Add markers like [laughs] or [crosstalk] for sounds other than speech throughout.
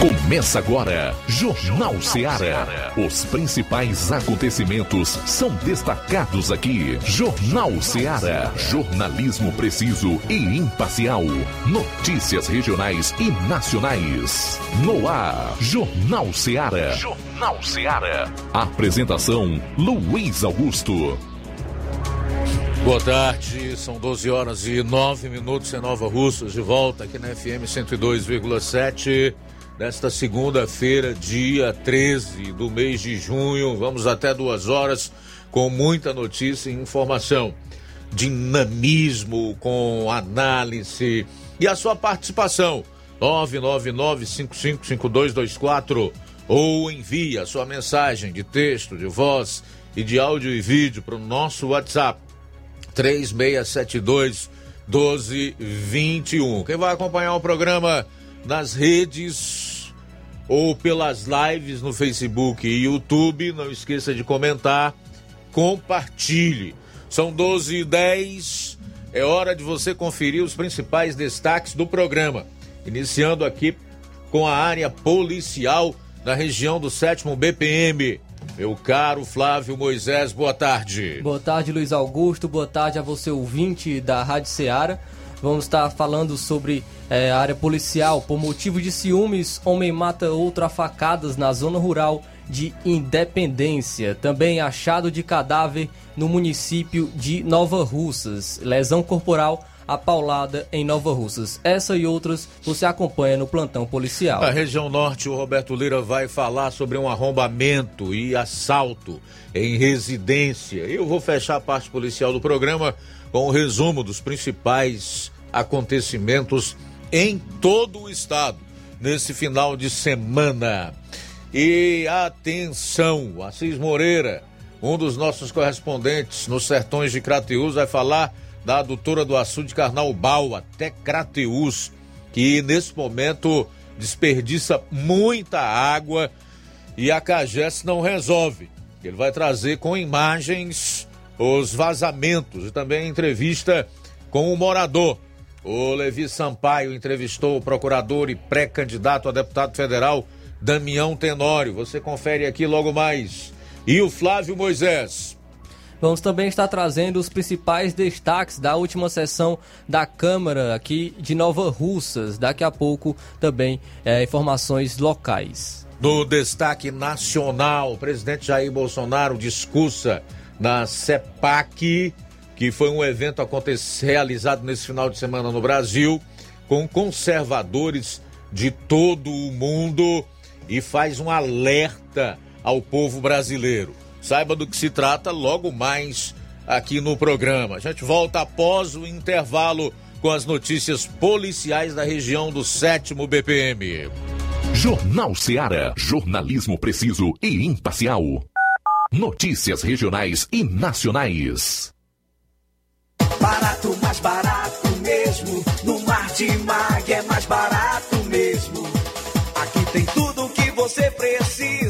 Começa agora, Jornal Seara. Os principais acontecimentos são destacados aqui. Jornal Seara. Jornalismo preciso e imparcial. Notícias regionais e nacionais. No ar, Jornal Seara. Jornal Seara. Apresentação: Luiz Augusto. Boa tarde, são 12 horas e 9 minutos em Nova Russas, de volta aqui na FM 102,7 desta segunda-feira, dia 13 do mês de junho. Vamos até duas horas com muita notícia e informação. Dinamismo com análise e a sua participação. 999-555224 ou envie a sua mensagem de texto, de voz e de áudio e vídeo para o nosso WhatsApp 3672 1221. Quem vai acompanhar o programa nas redes ou pelas lives no Facebook e YouTube. Não esqueça de comentar, compartilhe. São 12 e 10. É hora de você conferir os principais destaques do programa. Iniciando aqui com a área policial da região do 7 BPM. Meu caro Flávio Moisés, boa tarde. Boa tarde, Luiz Augusto. Boa tarde a você, ouvinte da Rádio Ceará. Vamos estar falando sobre é, a área policial. Por motivo de ciúmes, homem mata outra facadas na zona rural de Independência. Também achado de cadáver no município de Nova Russas. Lesão corporal apaulada em Nova Russas. Essa e outras você acompanha no plantão policial. Na região norte, o Roberto Lira vai falar sobre um arrombamento e assalto em residência. Eu vou fechar a parte policial do programa com o resumo dos principais acontecimentos em todo o estado nesse final de semana. E atenção, Assis Moreira, um dos nossos correspondentes nos sertões de Crateus, vai falar da adutora do açude Carnaubal, até Crateus, que nesse momento desperdiça muita água e a Cagés não resolve. Ele vai trazer com imagens os vazamentos e também entrevista com o morador. O Levi Sampaio entrevistou o procurador e pré-candidato a deputado federal Damião Tenório. Você confere aqui logo mais. E o Flávio Moisés. Vamos também estar trazendo os principais destaques da última sessão da Câmara aqui de Nova Russas. Daqui a pouco também é, informações locais. No destaque nacional, o presidente Jair Bolsonaro discursa na CEPAC, que foi um evento realizado nesse final de semana no Brasil, com conservadores de todo o mundo e faz um alerta ao povo brasileiro. Saiba do que se trata logo mais aqui no programa. A gente volta após o intervalo com as notícias policiais da região do 7 BPM. Jornal Seara. Jornalismo preciso e imparcial. Notícias regionais e nacionais. Barato, mais barato mesmo. No Martimag é mais barato mesmo. Aqui tem tudo o que você precisa.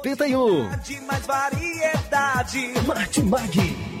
1981. Mais variedade. Martimag.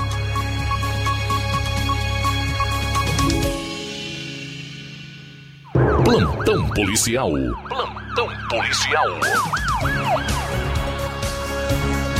Plantão policial. Plantão policial.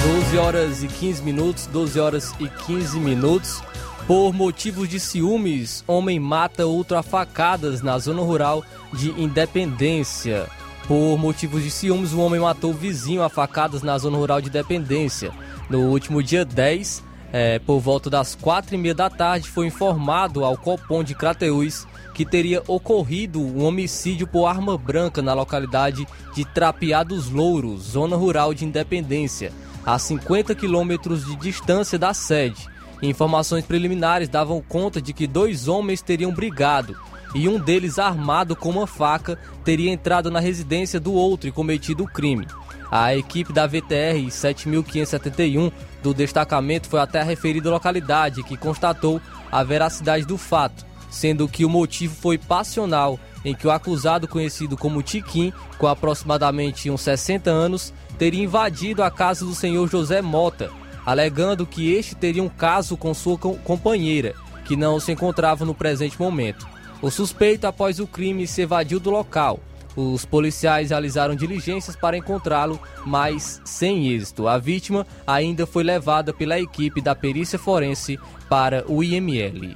12 horas e 15 minutos, 12 horas e 15 minutos. Por motivos de ciúmes, homem mata outra facadas na zona rural de Independência. Por motivos de ciúmes, um homem matou o vizinho a facadas na zona rural de Independência. No último dia 10, é, por volta das quatro e meia da tarde, foi informado ao Copom de Crateús que teria ocorrido um homicídio por arma branca na localidade de Trapiá dos Louros, zona rural de Independência, a 50 quilômetros de distância da sede. Informações preliminares davam conta de que dois homens teriam brigado e um deles, armado com uma faca, teria entrado na residência do outro e cometido o crime. A equipe da VTR 7571 do destacamento foi até a referida localidade, que constatou a veracidade do fato, sendo que o motivo foi passional, em que o acusado, conhecido como Tiquim, com aproximadamente uns 60 anos, teria invadido a casa do senhor José Mota, alegando que este teria um caso com sua companheira, que não se encontrava no presente momento. O suspeito, após o crime, se evadiu do local. Os policiais realizaram diligências para encontrá-lo, mas sem êxito. A vítima ainda foi levada pela equipe da perícia forense para o IML.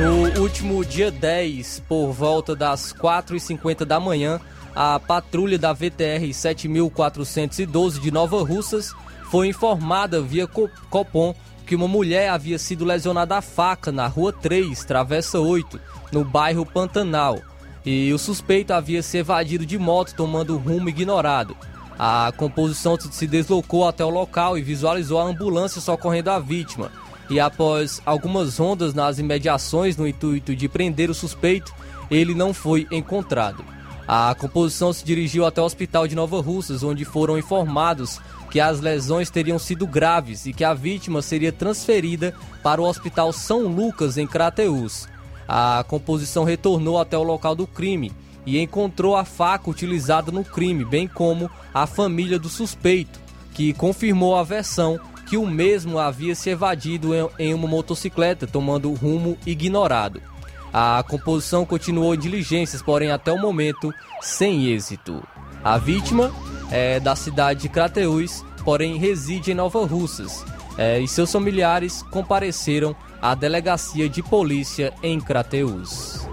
No último dia 10, por volta das 4h50 da manhã, a patrulha da VTR 7412 de Nova Russas foi informada via Copom que uma mulher havia sido lesionada a faca na Rua 3, Travessa 8, no bairro Pantanal, e o suspeito havia se evadido de moto tomando rumo ignorado. A composição se deslocou até o local e visualizou a ambulância socorrendo a vítima. E após algumas rondas nas imediações no intuito de prender o suspeito, ele não foi encontrado. A composição se dirigiu até o hospital de Nova Russas, onde foram informados que as lesões teriam sido graves e que a vítima seria transferida para o Hospital São Lucas, em Crateús. A composição retornou até o local do crime e encontrou a faca utilizada no crime, bem como a família do suspeito, que confirmou a versão que o mesmo havia se evadido em uma motocicleta, tomando rumo ignorado. A composição continuou diligências, porém até o momento sem êxito. A vítima é da cidade de Crateús, porém reside em Nova Russas, é, e seus familiares compareceram à delegacia de polícia em Crateús.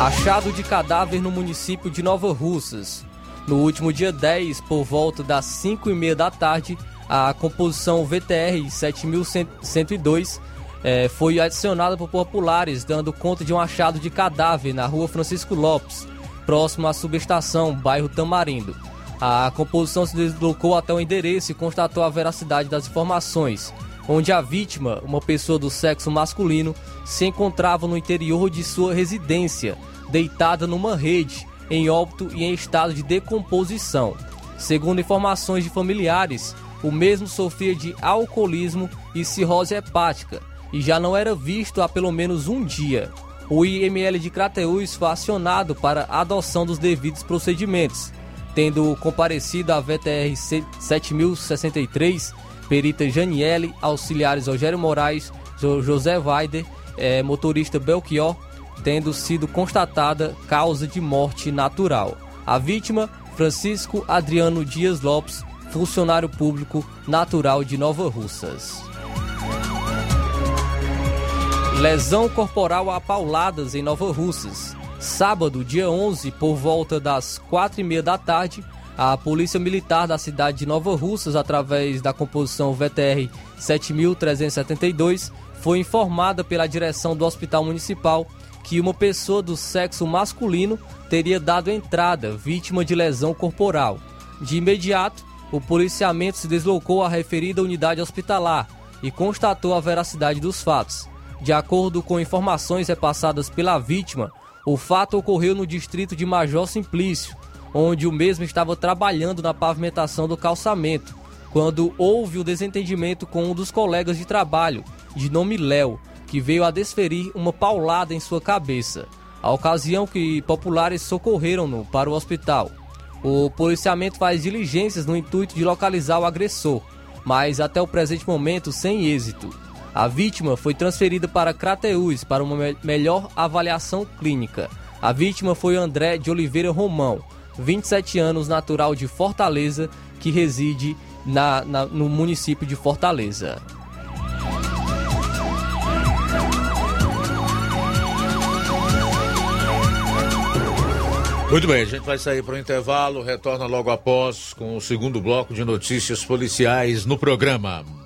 Achado de cadáver no município de Nova Russas. No último dia 10, por volta das 5 e meia da tarde, a composição VTR 7102 é, foi adicionada por populares, dando conta de um achado de cadáver na rua Francisco Lopes, próximo à subestação, bairro Tamarindo. A composição se deslocou até o endereço e constatou a veracidade das informações, onde a vítima, uma pessoa do sexo masculino, se encontrava no interior de sua residência, deitada numa rede, em óbito e em estado de decomposição. Segundo informações de familiares, o mesmo sofria de alcoolismo e cirrose hepática e já não era visto há pelo menos um dia. O IML de Crateús foi acionado para adoção dos devidos procedimentos, tendo comparecido a VTR 7063, perita Janiele, auxiliares Rogério Moraes, José Weider, é, motorista Belchior, tendo sido constatada causa de morte natural. A vítima, Francisco Adriano Dias Lopes, funcionário público natural de Nova Russas. Lesão corporal a pauladas em Nova Russas. Sábado, dia 11, por volta das quatro e meia da tarde, a Polícia Militar da cidade de Nova Russas, através da composição VTR 7372, foi informada pela direção do Hospital Municipal que uma pessoa do sexo masculino teria dado entrada, vítima de lesão corporal. De imediato, o policiamento se deslocou à referida unidade hospitalar e constatou a veracidade dos fatos. De acordo com informações repassadas pela vítima, o fato ocorreu no distrito de Major Simplício, onde o mesmo estava trabalhando na pavimentação do calçamento, quando houve o desentendimento com um dos colegas de trabalho, de nome Léo, que veio a desferir uma paulada em sua cabeça. A ocasião que populares socorreram-no para o hospital. O policiamento faz diligências no intuito de localizar o agressor, mas até o presente momento sem êxito. A vítima foi transferida para Crateús para uma me melhor avaliação clínica. A vítima foi André de Oliveira Romão, 27 anos, natural de Fortaleza, que reside na, na, no município de Fortaleza. Muito bem, a gente vai sair para o intervalo, retorna logo após com o segundo bloco de notícias policiais no programa.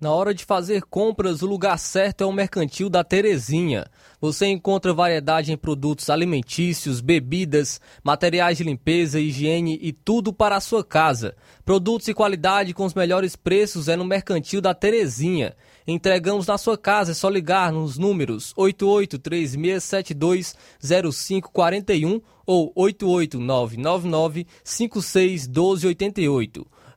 Na hora de fazer compras, o lugar certo é o Mercantil da Terezinha. Você encontra variedade em produtos alimentícios, bebidas, materiais de limpeza, higiene e tudo para a sua casa. Produtos e qualidade com os melhores preços é no Mercantil da Terezinha. Entregamos na sua casa, é só ligar nos números 8836720541 ou 88999561288.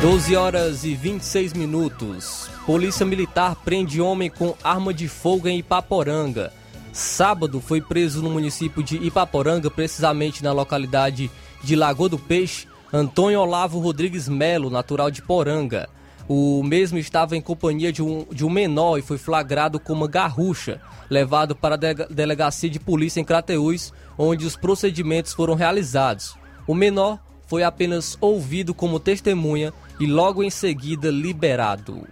12 horas e 26 minutos. Polícia Militar prende homem com arma de fogo em Ipaporanga. Sábado foi preso no município de Ipaporanga, precisamente na localidade de Lagoa do Peixe, Antônio Olavo Rodrigues Melo, natural de Poranga. O mesmo estava em companhia de um, de um menor e foi flagrado com uma garrucha, levado para a delegacia de polícia em Crateús, onde os procedimentos foram realizados. O menor foi apenas ouvido como testemunha e logo em seguida liberado.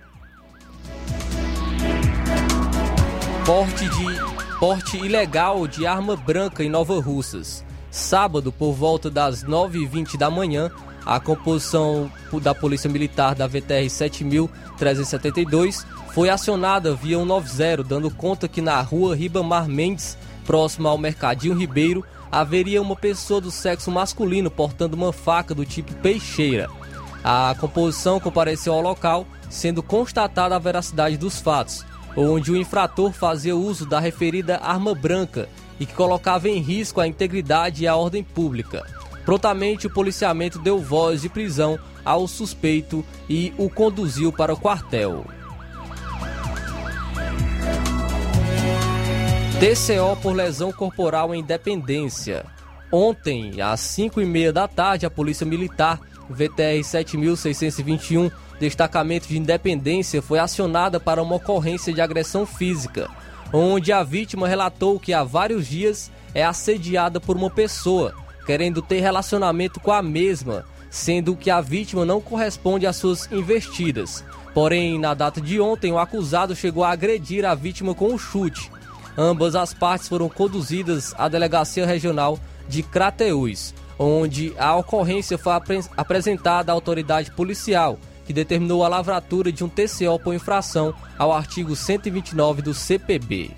Porte de porte ilegal de arma branca em Nova Russas. Sábado, por volta das 9h20 da manhã, a composição da Polícia Militar da VTR 7372 foi acionada via 190, dando conta que na rua Ribamar Mendes, próximo ao Mercadinho Ribeiro, haveria uma pessoa do sexo masculino portando uma faca do tipo peixeira. A composição compareceu ao local, sendo constatada a veracidade dos fatos, onde o infrator fazia uso da referida arma branca e que colocava em risco a integridade e a ordem pública. Prontamente, o policiamento deu voz de prisão ao suspeito e o conduziu para o quartel. TCO por lesão corporal em Independência. Ontem, às 5 e meia da tarde, a Polícia Militar, VTR 7621, destacamento de Independência, foi acionada para uma ocorrência de agressão física, onde a vítima relatou que há vários dias é assediada por uma pessoa, querendo ter relacionamento com a mesma, sendo que a vítima não corresponde às suas investidas. Porém, na data de ontem, o acusado chegou a agredir a vítima com um chute. Ambas as partes foram conduzidas à Delegacia Regional de Crateús, onde a ocorrência foi apre apresentada à autoridade policial, que determinou a lavratura de um TCO por infração ao artigo 129 do CPB.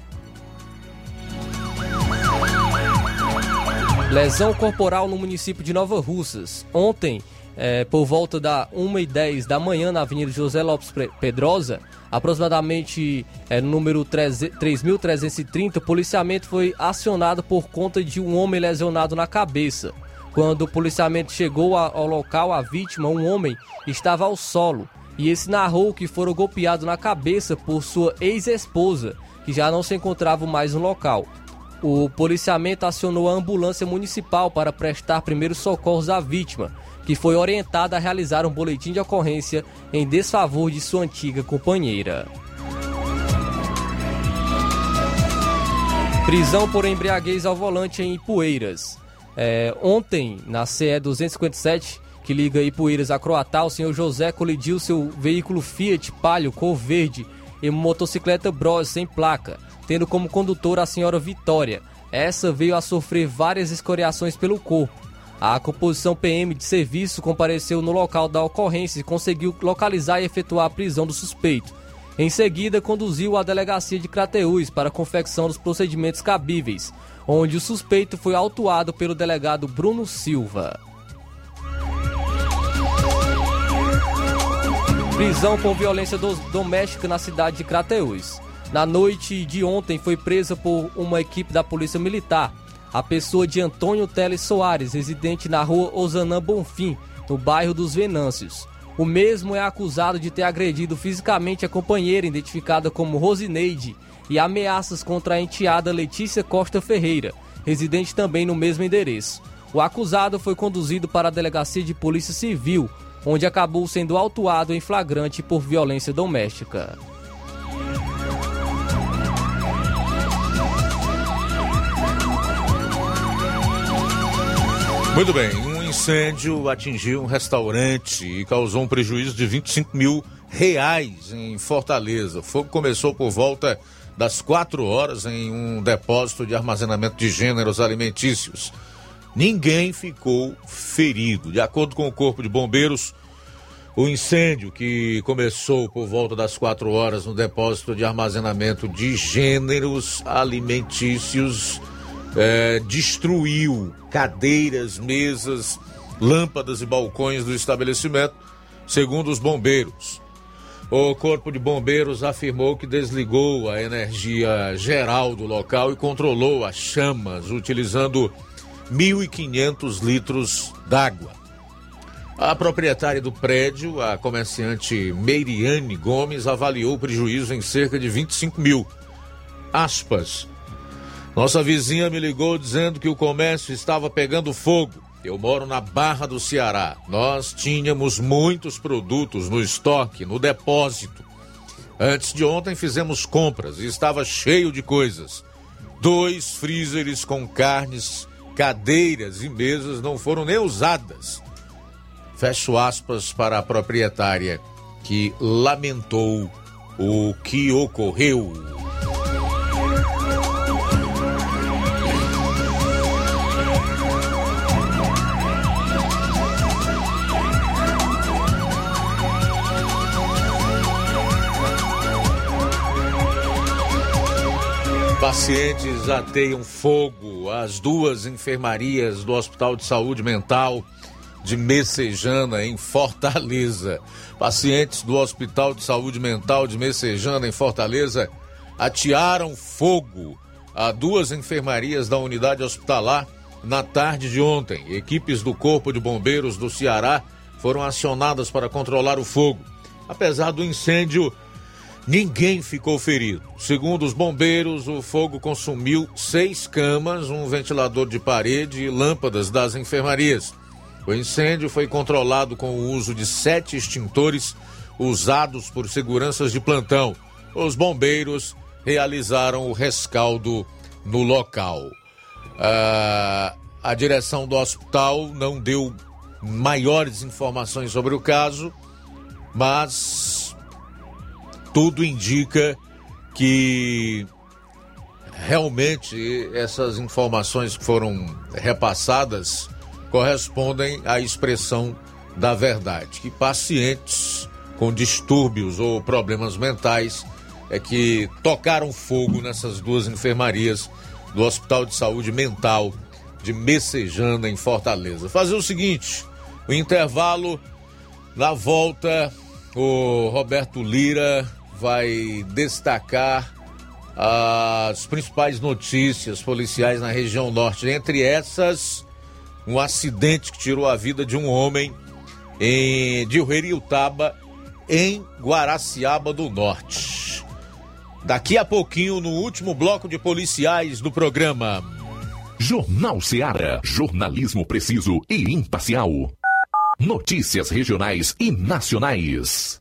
Lesão corporal no município de Nova Russas. Ontem, é, por volta da 1h10 da manhã, na Avenida José Lopes Pedrosa, aproximadamente é, número 3.330, o policiamento foi acionado por conta de um homem lesionado na cabeça. Quando o policiamento chegou ao local, a vítima, um homem, estava ao solo e esse narrou que foram golpeados na cabeça por sua ex-esposa, que já não se encontrava mais no local. O policiamento acionou a ambulância municipal para prestar primeiros socorros à vítima, que foi orientada a realizar um boletim de ocorrência em desfavor de sua antiga companheira. Prisão por embriaguez ao volante em Ipueiras. É, ontem, na CE 257, que liga Ipueiras a Croatá, o senhor José colidiu seu veículo Fiat Palio cor verde uma motocicleta Bros sem placa, tendo como condutora a senhora Vitória. Essa veio a sofrer várias escoriações pelo corpo. A composição PM de serviço compareceu no local da ocorrência e conseguiu localizar e efetuar a prisão do suspeito. Em seguida, conduziu à delegacia de Crateús para a confecção dos procedimentos cabíveis, onde o suspeito foi autuado pelo delegado Bruno Silva. Prisão por violência doméstica na cidade de Crateús. Na noite de ontem foi presa por uma equipe da Polícia Militar a pessoa de Antônio Teles Soares, residente na rua Osanã Bonfim, no bairro dos Venâncios. O mesmo é acusado de ter agredido fisicamente a companheira, identificada como Rosineide, e ameaças contra a enteada Letícia Costa Ferreira, residente também no mesmo endereço. O acusado foi conduzido para a delegacia de polícia civil, onde acabou sendo autuado em flagrante por violência doméstica. Muito bem, um incêndio atingiu um restaurante e causou um prejuízo de 25 mil reais em Fortaleza. O fogo começou por volta das 4 horas em um depósito de armazenamento de gêneros alimentícios. Ninguém ficou ferido. De acordo com o Corpo de Bombeiros, o incêndio que começou por volta das 4 horas no depósito de armazenamento de gêneros alimentícios é, destruiu cadeiras, mesas, lâmpadas e balcões do estabelecimento, segundo os bombeiros. O Corpo de Bombeiros afirmou que desligou a energia geral do local e controlou as chamas utilizando 1.500 litros d'água. A proprietária do prédio, a comerciante Meiriane Gomes, avaliou o prejuízo em cerca de 25 mil. Aspas. Nossa vizinha me ligou dizendo que o comércio estava pegando fogo. Eu moro na Barra do Ceará. Nós tínhamos muitos produtos no estoque, no depósito. Antes de ontem fizemos compras e estava cheio de coisas. Dois freezers com carnes, cadeiras e mesas não foram nem usadas. Fecho aspas para a proprietária que lamentou o que ocorreu. Pacientes ateiam fogo às duas enfermarias do Hospital de Saúde Mental de Messejana, em Fortaleza. Pacientes do Hospital de Saúde Mental de Messejana, em Fortaleza, atearam fogo a duas enfermarias da unidade hospitalar na tarde de ontem. Equipes do Corpo de Bombeiros do Ceará foram acionadas para controlar o fogo. Apesar do incêndio, ninguém ficou ferido. Segundo os bombeiros, o fogo consumiu seis camas, um ventilador de parede e lâmpadas das enfermarias. O incêndio foi controlado com o uso de sete extintores usados por seguranças de plantão. Os bombeiros realizaram o rescaldo no local. Ah, a direção do hospital não deu maiores informações sobre o caso, mas tudo indica que realmente essas informações que foram repassadas correspondem à expressão da verdade, que pacientes com distúrbios ou problemas mentais é que tocaram fogo nessas duas enfermarias do Hospital de Saúde Mental de Messejana, em Fortaleza. Fazer o seguinte: o intervalo, na volta, o Roberto Lira vai destacar as principais notícias policiais na região norte. Entre essas, um acidente que tirou a vida de um homem em Dilheriutaba, em Guaraciaba do Norte. Daqui a pouquinho, no último bloco de policiais do programa. Jornal Seara. Jornalismo preciso e imparcial. Notícias regionais e nacionais.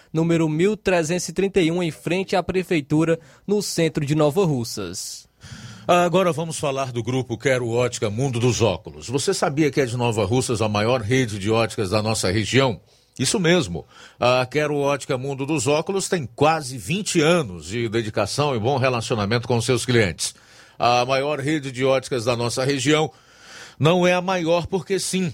número 1331, em frente à Prefeitura, no centro de Nova Russas. Agora vamos falar do grupo Quero Ótica Mundo dos Óculos. Você sabia que é de Nova Russas a maior rede de óticas da nossa região? Isso mesmo. A Quero Ótica Mundo dos Óculos tem quase 20 anos de dedicação e bom relacionamento com seus clientes. A maior rede de óticas da nossa região não é a maior porque sim,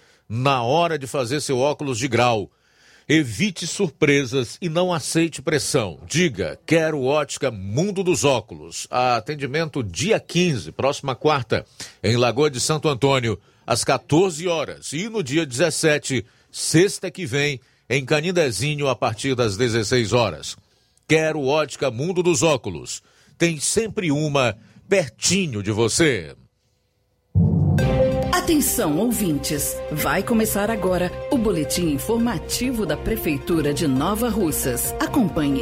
na hora de fazer seu óculos de grau. Evite surpresas e não aceite pressão. Diga, quero ótica Mundo dos Óculos. Atendimento dia 15, próxima quarta, em Lagoa de Santo Antônio, às 14 horas. E no dia 17, sexta que vem, em Canindezinho, a partir das 16 horas. Quero ótica Mundo dos Óculos. Tem sempre uma pertinho de você. Atenção, ouvintes! Vai começar agora o boletim informativo da Prefeitura de Nova Russas. Acompanhe.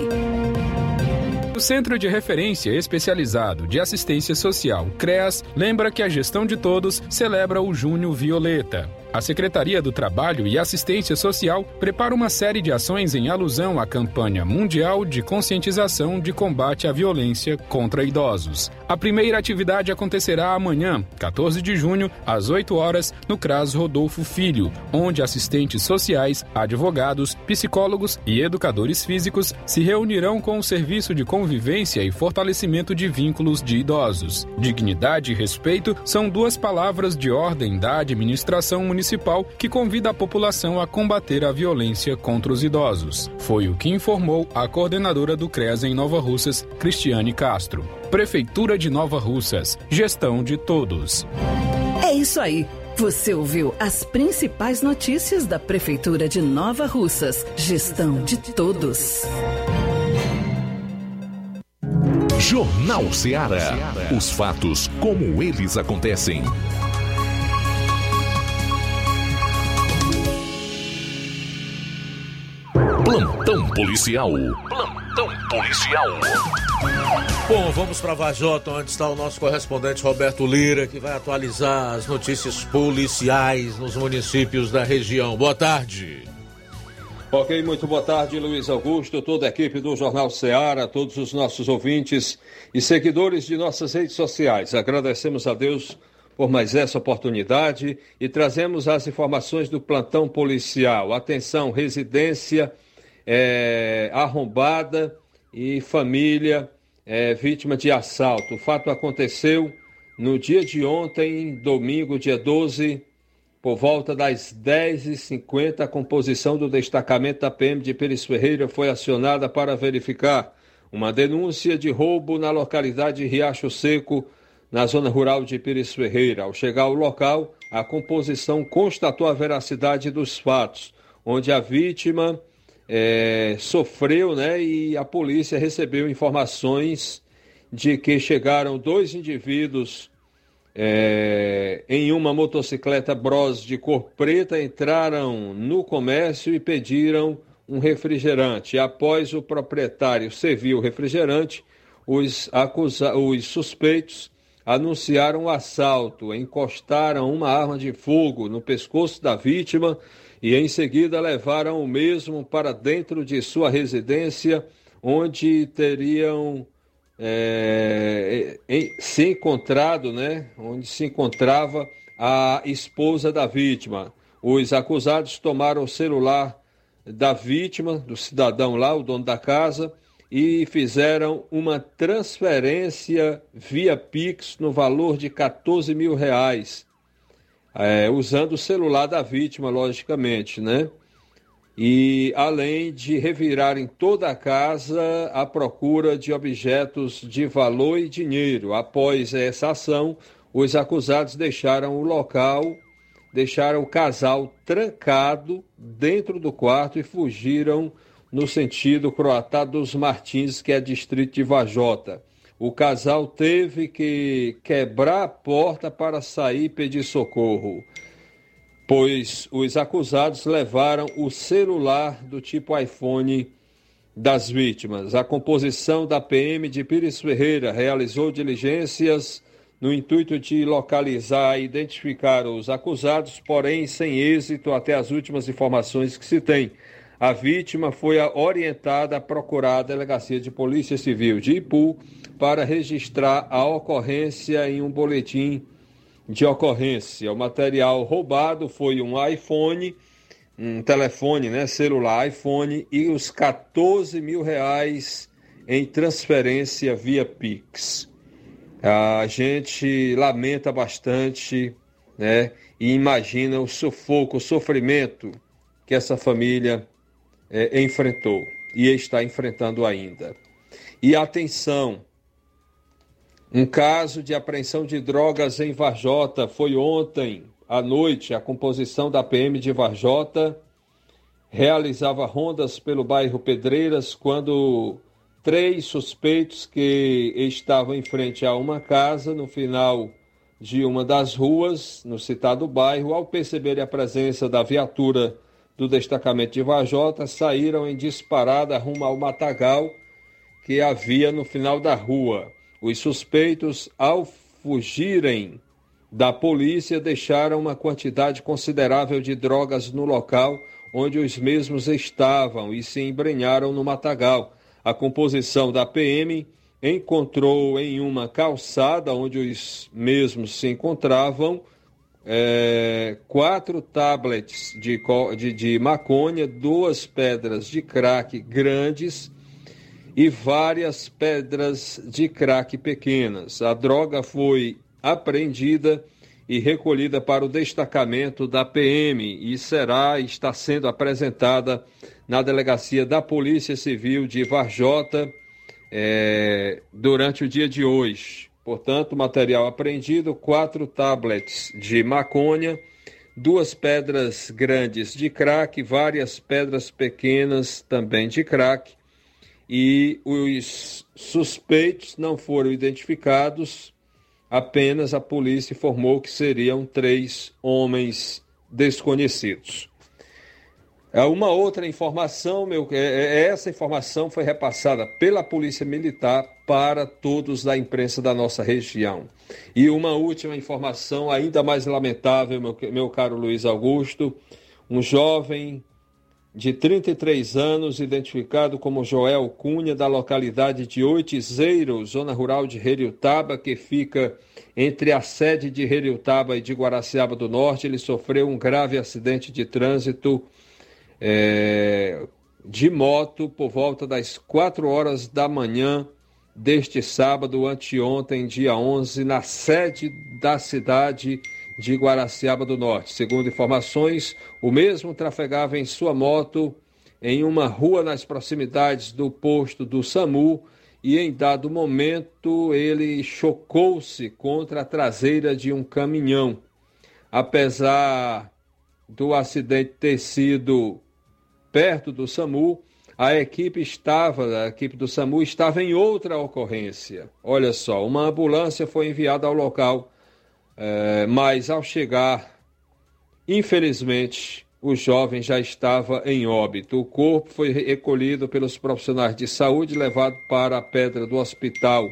O Centro de Referência Especializado de Assistência Social, CREAS, lembra que a gestão de todos celebra o Junho Violeta. A Secretaria do Trabalho e Assistência Social prepara uma série de ações em alusão à campanha mundial de conscientização de combate à violência contra idosos. A primeira atividade acontecerá amanhã, 14 de junho, às 8 horas, no CRAS Rodolfo Filho, onde assistentes sociais, advogados, psicólogos e educadores físicos se reunirão com o Serviço de Convivência e Fortalecimento de Vínculos de Idosos. Dignidade e respeito são duas palavras de ordem da administração municipal municipal que convida a população a combater a violência contra os idosos. Foi o que informou a coordenadora do CREAS em Nova Russas, Cristiane Castro. Prefeitura de Nova Russas. Gestão de todos. É isso aí. Você ouviu as principais notícias da Prefeitura de Nova Russas. Gestão de todos. Jornal Ceará. Os fatos como eles acontecem. Plantão policial. Plantão policial. Bom, vamos para Vajota, onde está o nosso correspondente Roberto Lira, que vai atualizar as notícias policiais nos municípios da região. Boa tarde. Ok, muito boa tarde, Luiz Augusto, toda a equipe do Jornal Ceará, todos os nossos ouvintes e seguidores de nossas redes sociais. Agradecemos a Deus por mais essa oportunidade e trazemos as informações do plantão policial. Atenção, residência é, arrombada e família é, vítima de assalto. O fato aconteceu no dia de ontem, domingo, dia 12, por volta das 10h50, a composição do destacamento da PM de Pires Ferreira foi acionada para verificar uma denúncia de roubo na localidade de Riacho Seco, na zona rural de Pires Ferreira. Ao chegar ao local, a composição constatou a veracidade dos fatos, onde a vítima é, sofreu, né? E a polícia recebeu informações de que chegaram dois indivíduos é, em uma motocicleta Bros de cor preta, entraram no comércio e pediram um refrigerante. Após o proprietário servir o refrigerante, os, acusa os suspeitos anunciaram o assalto, encostaram uma arma de fogo no pescoço da vítima e em seguida levaram o mesmo para dentro de sua residência, onde teriam é, se encontrado, né, onde se encontrava a esposa da vítima. Os acusados tomaram o celular da vítima, do cidadão lá, o dono da casa, e fizeram uma transferência via Pix no valor de 14 mil reais, é, usando o celular da vítima, logicamente, né? E além de revirarem toda a casa à procura de objetos de valor e dinheiro. Após essa ação, os acusados deixaram o local, deixaram o casal trancado dentro do quarto e fugiram no sentido Croatá dos Martins, que é distrito de Vajota. O casal teve que quebrar a porta para sair e pedir socorro, pois os acusados levaram o celular do tipo iPhone das vítimas. A composição da PM de Pires Ferreira realizou diligências no intuito de localizar e identificar os acusados, porém sem êxito até as últimas informações que se tem. A vítima foi orientada a procurar a Delegacia de Polícia Civil de Ipu para registrar a ocorrência em um boletim de ocorrência. O material roubado foi um iPhone, um telefone né, celular iPhone e os 14 mil reais em transferência via Pix. A gente lamenta bastante né, e imagina o sufoco, o sofrimento que essa família é, enfrentou e está enfrentando ainda. E atenção, um caso de apreensão de drogas em Varjota foi ontem à noite. A composição da PM de Varjota realizava rondas pelo bairro Pedreiras quando três suspeitos que estavam em frente a uma casa no final de uma das ruas no citado bairro, ao perceberem a presença da viatura do destacamento de Vajota saíram em disparada rumo ao matagal que havia no final da rua. Os suspeitos, ao fugirem da polícia, deixaram uma quantidade considerável de drogas no local onde os mesmos estavam e se embrenharam no matagal. A composição da PM encontrou em uma calçada onde os mesmos se encontravam é, quatro tablets de, de, de maconha, duas pedras de crack grandes e várias pedras de crack pequenas. A droga foi apreendida e recolhida para o destacamento da PM e será está sendo apresentada na delegacia da Polícia Civil de Varjota é, durante o dia de hoje. Portanto, material apreendido: quatro tablets de maconha, duas pedras grandes de crack, várias pedras pequenas também de crack. E os suspeitos não foram identificados, apenas a polícia informou que seriam três homens desconhecidos. É uma outra informação, meu, é, é, essa informação foi repassada pela Polícia Militar para todos da imprensa da nossa região. E uma última informação, ainda mais lamentável, meu, meu caro Luiz Augusto, um jovem de 33 anos, identificado como Joel Cunha, da localidade de Oitizeiro, zona rural de Heriutaba, que fica entre a sede de Heriutaba e de Guaraciaba do Norte, ele sofreu um grave acidente de trânsito é, de moto por volta das 4 horas da manhã deste sábado, anteontem, dia 11, na sede da cidade de Guaraciaba do Norte. Segundo informações, o mesmo trafegava em sua moto em uma rua nas proximidades do posto do SAMU e em dado momento ele chocou-se contra a traseira de um caminhão. Apesar do acidente ter sido perto do SAMU, a equipe estava, a equipe do SAMU estava em outra ocorrência. Olha só, uma ambulância foi enviada ao local, é, mas ao chegar, infelizmente, o jovem já estava em óbito. O corpo foi recolhido pelos profissionais de saúde e levado para a pedra do hospital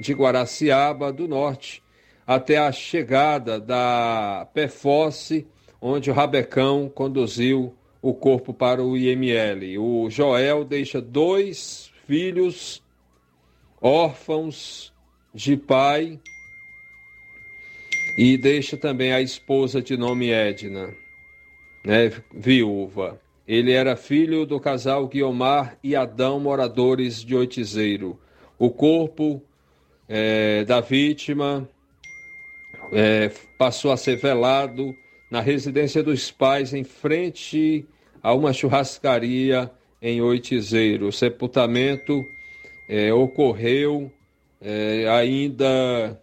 de Guaraciaba do Norte, até a chegada da PFOSSE, onde o Rabecão conduziu o corpo para o IML. O Joel deixa dois filhos órfãos de pai e deixa também a esposa de nome Edna, né, viúva. Ele era filho do casal Guiomar e Adão, moradores de Oitizeiro. O corpo é, da vítima é, passou a ser velado na residência dos pais, em frente a uma churrascaria em Oitizeiro. O sepultamento é, ocorreu é, ainda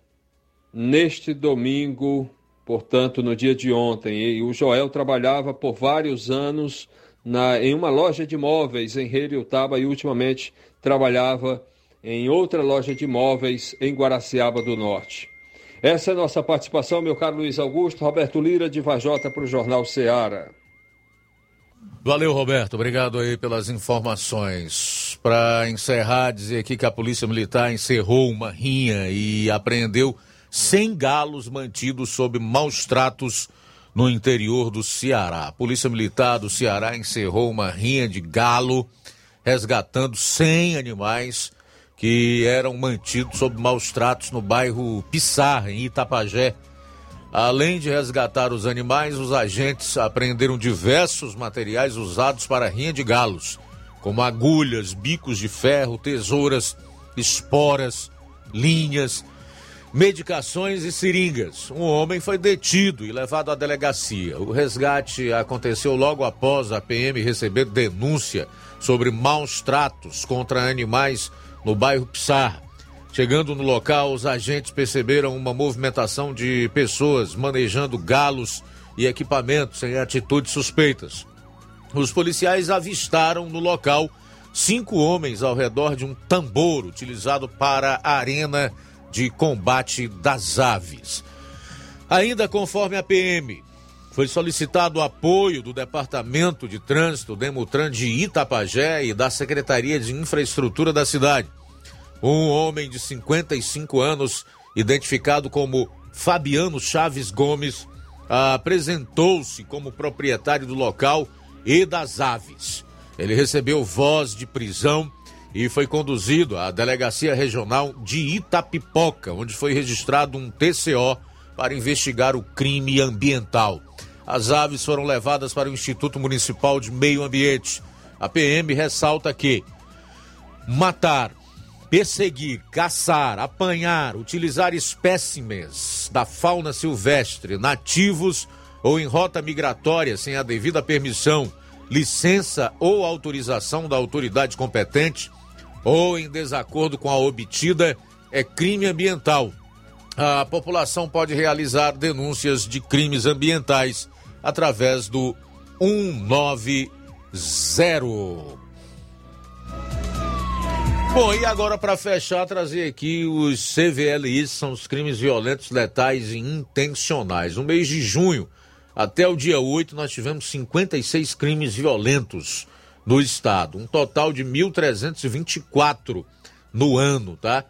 neste domingo, portanto, no dia de ontem. E o Joel trabalhava por vários anos na, em uma loja de móveis em Heriutaba e ultimamente trabalhava em outra loja de móveis em Guaraciaba do Norte. Essa é a nossa participação, meu caro Luiz Augusto. Roberto Lira, de Vajota, para o Jornal Ceará. Valeu, Roberto. Obrigado aí pelas informações. Para encerrar, dizer aqui que a Polícia Militar encerrou uma rinha e apreendeu 100 galos mantidos sob maus tratos no interior do Ceará. A Polícia Militar do Ceará encerrou uma rinha de galo, resgatando 100 animais que eram mantidos sob maus tratos no bairro Pissarra, em Itapajé. Além de resgatar os animais, os agentes apreenderam diversos materiais usados para rinha de galos, como agulhas, bicos de ferro, tesouras, esporas, linhas, medicações e seringas. Um homem foi detido e levado à delegacia. O resgate aconteceu logo após a PM receber denúncia sobre maus tratos contra animais no bairro Pissarra. Chegando no local, os agentes perceberam uma movimentação de pessoas manejando galos e equipamentos em atitudes suspeitas. Os policiais avistaram no local cinco homens ao redor de um tambor utilizado para a arena de combate das aves. Ainda conforme a PM, foi solicitado o apoio do Departamento de Trânsito Demutran de Itapajé e da Secretaria de Infraestrutura da cidade. Um homem de 55 anos, identificado como Fabiano Chaves Gomes, apresentou-se como proprietário do local e das aves. Ele recebeu voz de prisão e foi conduzido à Delegacia Regional de Itapipoca, onde foi registrado um TCO para investigar o crime ambiental. As aves foram levadas para o Instituto Municipal de Meio Ambiente. A PM ressalta que matar, perseguir, caçar, apanhar, utilizar espécimes da fauna silvestre, nativos ou em rota migratória sem a devida permissão, licença ou autorização da autoridade competente ou em desacordo com a obtida é crime ambiental. A população pode realizar denúncias de crimes ambientais através do 190. Bom, e agora para fechar, trazer aqui os CVLIs, são os crimes violentos, letais e intencionais. No mês de junho até o dia 8, nós tivemos 56 crimes violentos no estado, um total de 1.324 no ano, tá?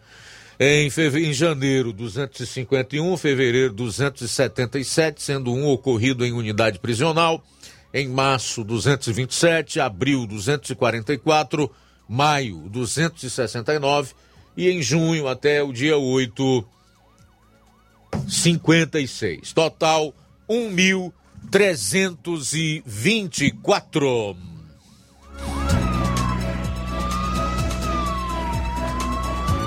Em, em janeiro, 251, fevereiro, 277, sendo um ocorrido em unidade prisional. Em março, 227, abril, 244 maio 269 e em junho até o dia 8 56. Total 1.324.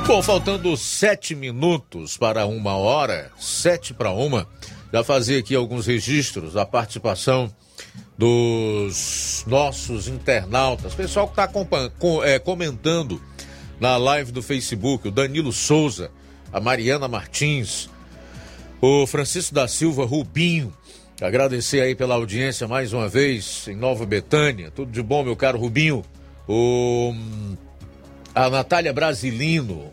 Bom, faltando sete minutos para uma hora, sete para uma, já fazer aqui alguns registros da participação dos nossos internautas, pessoal que está é, comentando na live do Facebook, o Danilo Souza, a Mariana Martins, o Francisco da Silva Rubinho. Agradecer aí pela audiência mais uma vez em Nova Betânia. Tudo de bom, meu caro Rubinho. O, a Natália Brasilino,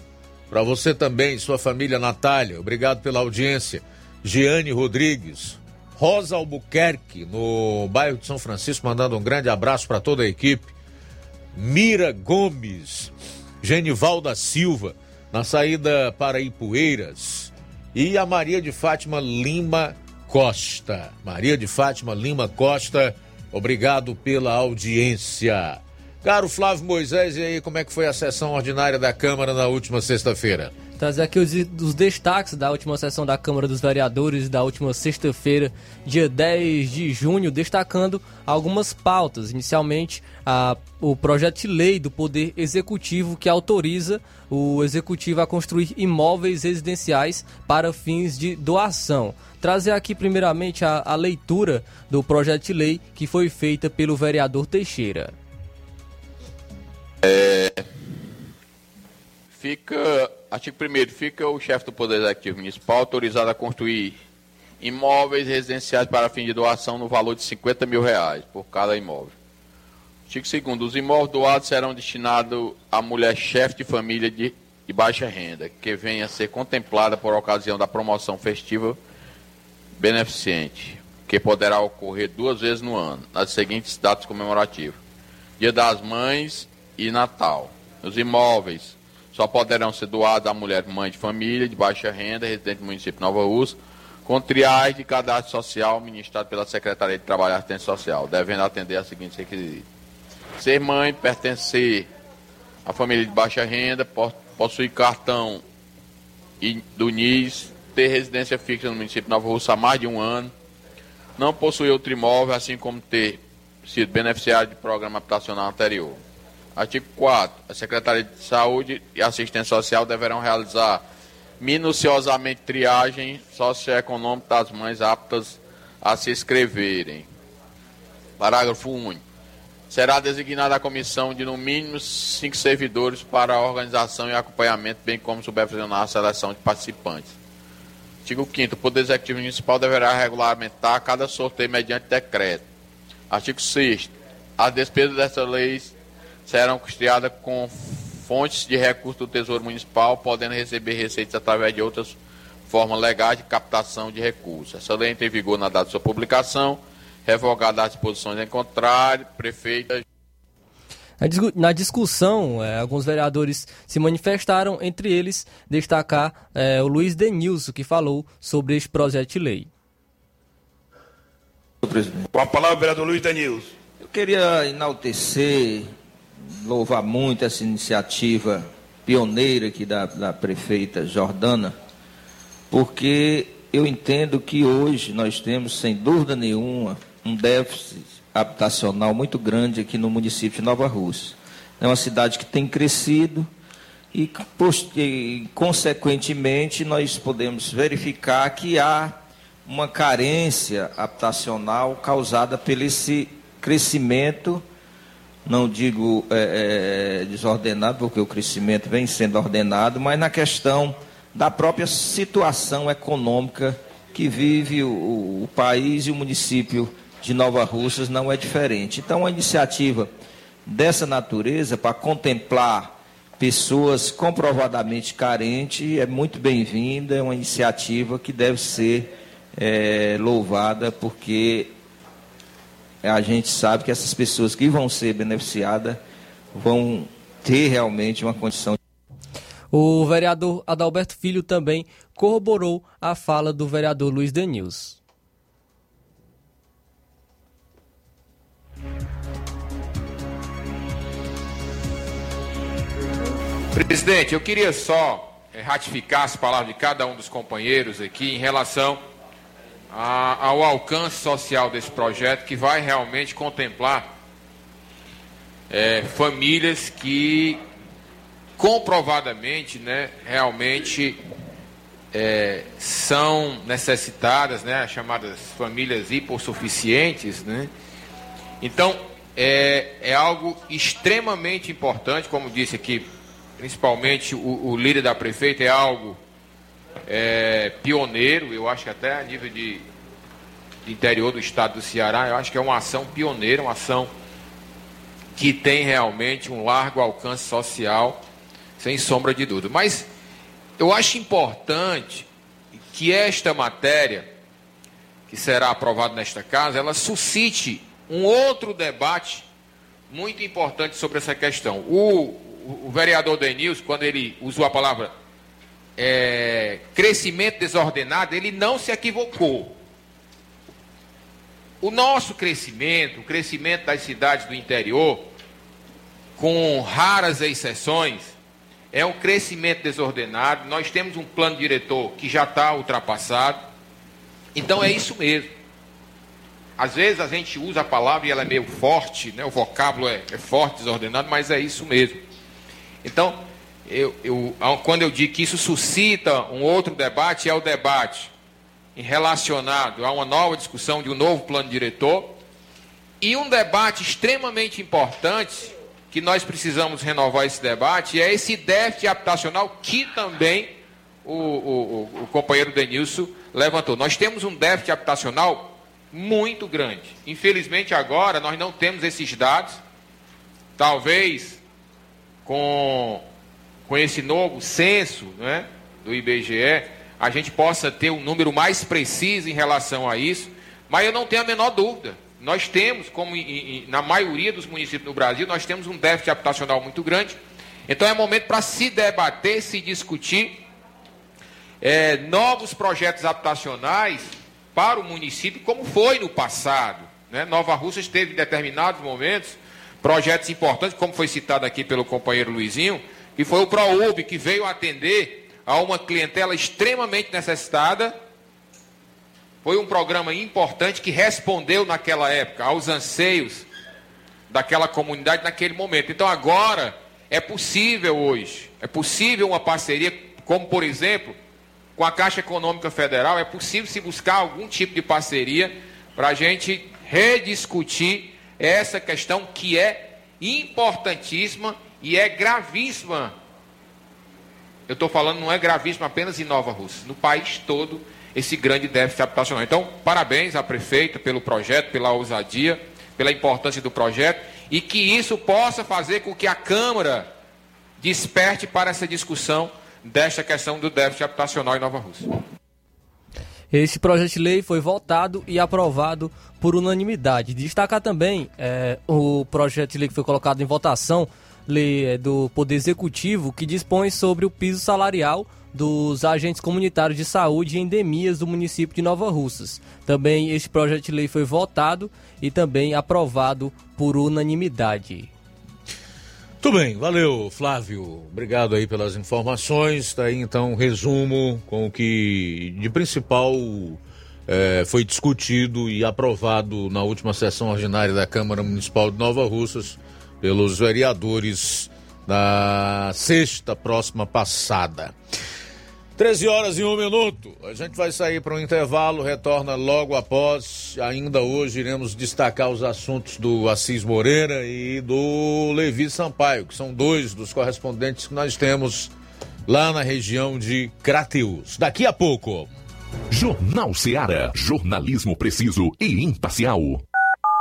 para você também, sua família Natália, obrigado pela audiência. Giane Rodrigues, Rosa Albuquerque, no bairro de São Francisco, mandando um grande abraço para toda a equipe. Mira Gomes, Genival da Silva, na saída para Ipueiras. E a Maria de Fátima Lima Costa. Maria de Fátima Lima Costa, obrigado pela audiência. Caro Flávio Moisés, e aí como é que foi a sessão ordinária da Câmara na última sexta-feira? trazer aqui os, os, destaques da última sessão da Câmara dos Vereadores da última sexta-feira, dia 10 de junho, destacando algumas pautas. Inicialmente, a, o projeto de lei do Poder Executivo que autoriza o Executivo a construir imóveis residenciais para fins de doação. Trazer aqui, primeiramente, a, a leitura do projeto de lei que foi feita pelo vereador Teixeira. É, fica Artigo 1 Fica o chefe do Poder Executivo Municipal autorizado a construir imóveis residenciais para fim de doação no valor de 50 mil reais por cada imóvel. Artigo 2 Os imóveis doados serão destinados à mulher chefe de família de, de baixa renda, que venha a ser contemplada por ocasião da promoção festiva beneficente, que poderá ocorrer duas vezes no ano, nas seguintes datas comemorativas: Dia das Mães e Natal. Os imóveis só poderão ser doados à mulher mãe de família de baixa renda, residente do município de Nova Rússia, com triagem de cadastro social ministrado pela Secretaria de Trabalho e Assistência Social, devendo atender a seguintes requisitos. Ser mãe, pertencer à família de baixa renda, possuir cartão do NIS, ter residência fixa no município de Nova Rússia há mais de um ano, não possuir outro imóvel, assim como ter sido beneficiário de programa habitacional anterior. Artigo 4. A Secretaria de Saúde e Assistência Social deverão realizar minuciosamente triagem socioeconômica das mães aptas a se inscreverem. Parágrafo único. Será designada a comissão de no mínimo cinco servidores para a organização e acompanhamento, bem como supervisionar a seleção de participantes. Artigo 5 O Poder Executivo Municipal deverá regulamentar cada sorteio mediante decreto. Artigo 6 As despesas dessas leis serão custeadas com fontes de recursos do Tesouro Municipal, podendo receber receitas através de outras formas legais de captação de recursos. Essa lei entra em vigor na data de sua publicação, revogada as disposições em contrário, prefeita. Na discussão, é, alguns vereadores se manifestaram, entre eles destacar é, o Luiz Denilson, que falou sobre este projeto de lei. Com a palavra, o vereador Luiz Denilson. Eu queria enaltecer louvar muito essa iniciativa pioneira aqui da, da prefeita Jordana, porque eu entendo que hoje nós temos, sem dúvida nenhuma, um déficit habitacional muito grande aqui no município de Nova Rússia. É uma cidade que tem crescido e, consequentemente, nós podemos verificar que há uma carência habitacional causada pelo esse crescimento não digo é, é, desordenado, porque o crescimento vem sendo ordenado, mas na questão da própria situação econômica que vive o, o país e o município de Nova Russas não é diferente. Então, uma iniciativa dessa natureza para contemplar pessoas comprovadamente carentes é muito bem-vinda, é uma iniciativa que deve ser é, louvada, porque a gente sabe que essas pessoas que vão ser beneficiadas vão ter realmente uma condição. O vereador Adalberto Filho também corroborou a fala do vereador Luiz Denils. Presidente, eu queria só eh, ratificar as palavras de cada um dos companheiros aqui em relação a, ao alcance social desse projeto, que vai realmente contemplar é, famílias que comprovadamente, né, realmente é, são necessitadas, né, as chamadas famílias hipossuficientes, né? Então, é, é algo extremamente importante, como disse aqui, principalmente o, o líder da prefeita, é algo é, pioneiro, eu acho que até a nível de, de interior do estado do Ceará, eu acho que é uma ação pioneira, uma ação que tem realmente um largo alcance social, sem sombra de dúvida. Mas eu acho importante que esta matéria, que será aprovado nesta casa, ela suscite um outro debate muito importante sobre essa questão. O, o vereador Denilson, quando ele usou a palavra é, crescimento desordenado, ele não se equivocou. O nosso crescimento, o crescimento das cidades do interior, com raras exceções, é um crescimento desordenado. Nós temos um plano diretor que já está ultrapassado. Então é isso mesmo. Às vezes a gente usa a palavra e ela é meio forte, né? o vocábulo é, é forte, desordenado, mas é isso mesmo. Então, eu, eu, quando eu digo que isso suscita um outro debate, é o debate relacionado a uma nova discussão de um novo plano diretor e um debate extremamente importante que nós precisamos renovar esse debate é esse déficit habitacional que também o, o, o companheiro Denilson levantou. Nós temos um déficit habitacional muito grande. Infelizmente agora nós não temos esses dados. Talvez com com esse novo censo né, do IBGE, a gente possa ter um número mais preciso em relação a isso, mas eu não tenho a menor dúvida. Nós temos, como em, em, na maioria dos municípios do Brasil, nós temos um déficit habitacional muito grande. Então é momento para se debater, se discutir é, novos projetos habitacionais para o município, como foi no passado. Né? Nova Rússia teve em determinados momentos projetos importantes, como foi citado aqui pelo companheiro Luizinho, que foi o ProUB, que veio atender a uma clientela extremamente necessitada. Foi um programa importante que respondeu naquela época aos anseios daquela comunidade naquele momento. Então agora é possível hoje, é possível uma parceria, como por exemplo, com a Caixa Econômica Federal, é possível se buscar algum tipo de parceria para a gente rediscutir essa questão que é importantíssima e é gravíssima. Eu estou falando, não é gravíssima apenas em Nova Rússia, no país todo, esse grande déficit habitacional. Então, parabéns à prefeita pelo projeto, pela ousadia, pela importância do projeto, e que isso possa fazer com que a Câmara desperte para essa discussão desta questão do déficit habitacional em Nova Rússia. Esse projeto de lei foi votado e aprovado por unanimidade. Destacar também é, o projeto de lei que foi colocado em votação do Poder Executivo que dispõe sobre o piso salarial dos agentes comunitários de saúde e endemias do município de Nova Russas. Também este projeto de lei foi votado e também aprovado por unanimidade. Tudo bem, valeu Flávio, obrigado aí pelas informações. Está aí então um resumo com o que de principal é, foi discutido e aprovado na última sessão ordinária da Câmara Municipal de Nova Russas pelos vereadores na sexta próxima passada. 13 horas e um minuto. A gente vai sair para um intervalo, retorna logo após. Ainda hoje iremos destacar os assuntos do Assis Moreira e do Levi Sampaio, que são dois dos correspondentes que nós temos lá na região de Crateus. Daqui a pouco. Jornal Seara. Jornalismo preciso e imparcial.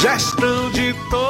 Gestão de todos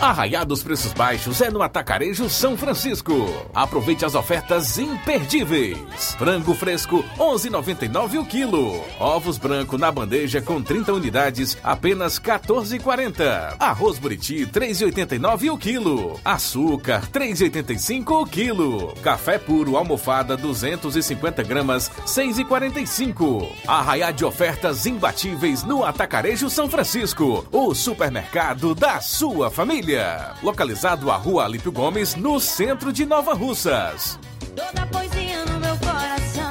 Arraiar dos preços baixos é no Atacarejo São Francisco. Aproveite as ofertas imperdíveis. Frango fresco, 11,99 o quilo. Ovos branco na bandeja com 30 unidades, apenas 14,40. Arroz buriti, 3,89 o quilo. Açúcar, 3,85 o quilo. Café puro almofada, 250 gramas, 6,45. Arraiar de ofertas imbatíveis no Atacarejo São Francisco. O supermercado da sua família. Localizado à Rua Alípio Gomes, no centro de Nova Russas. Toda poesia no meu coração.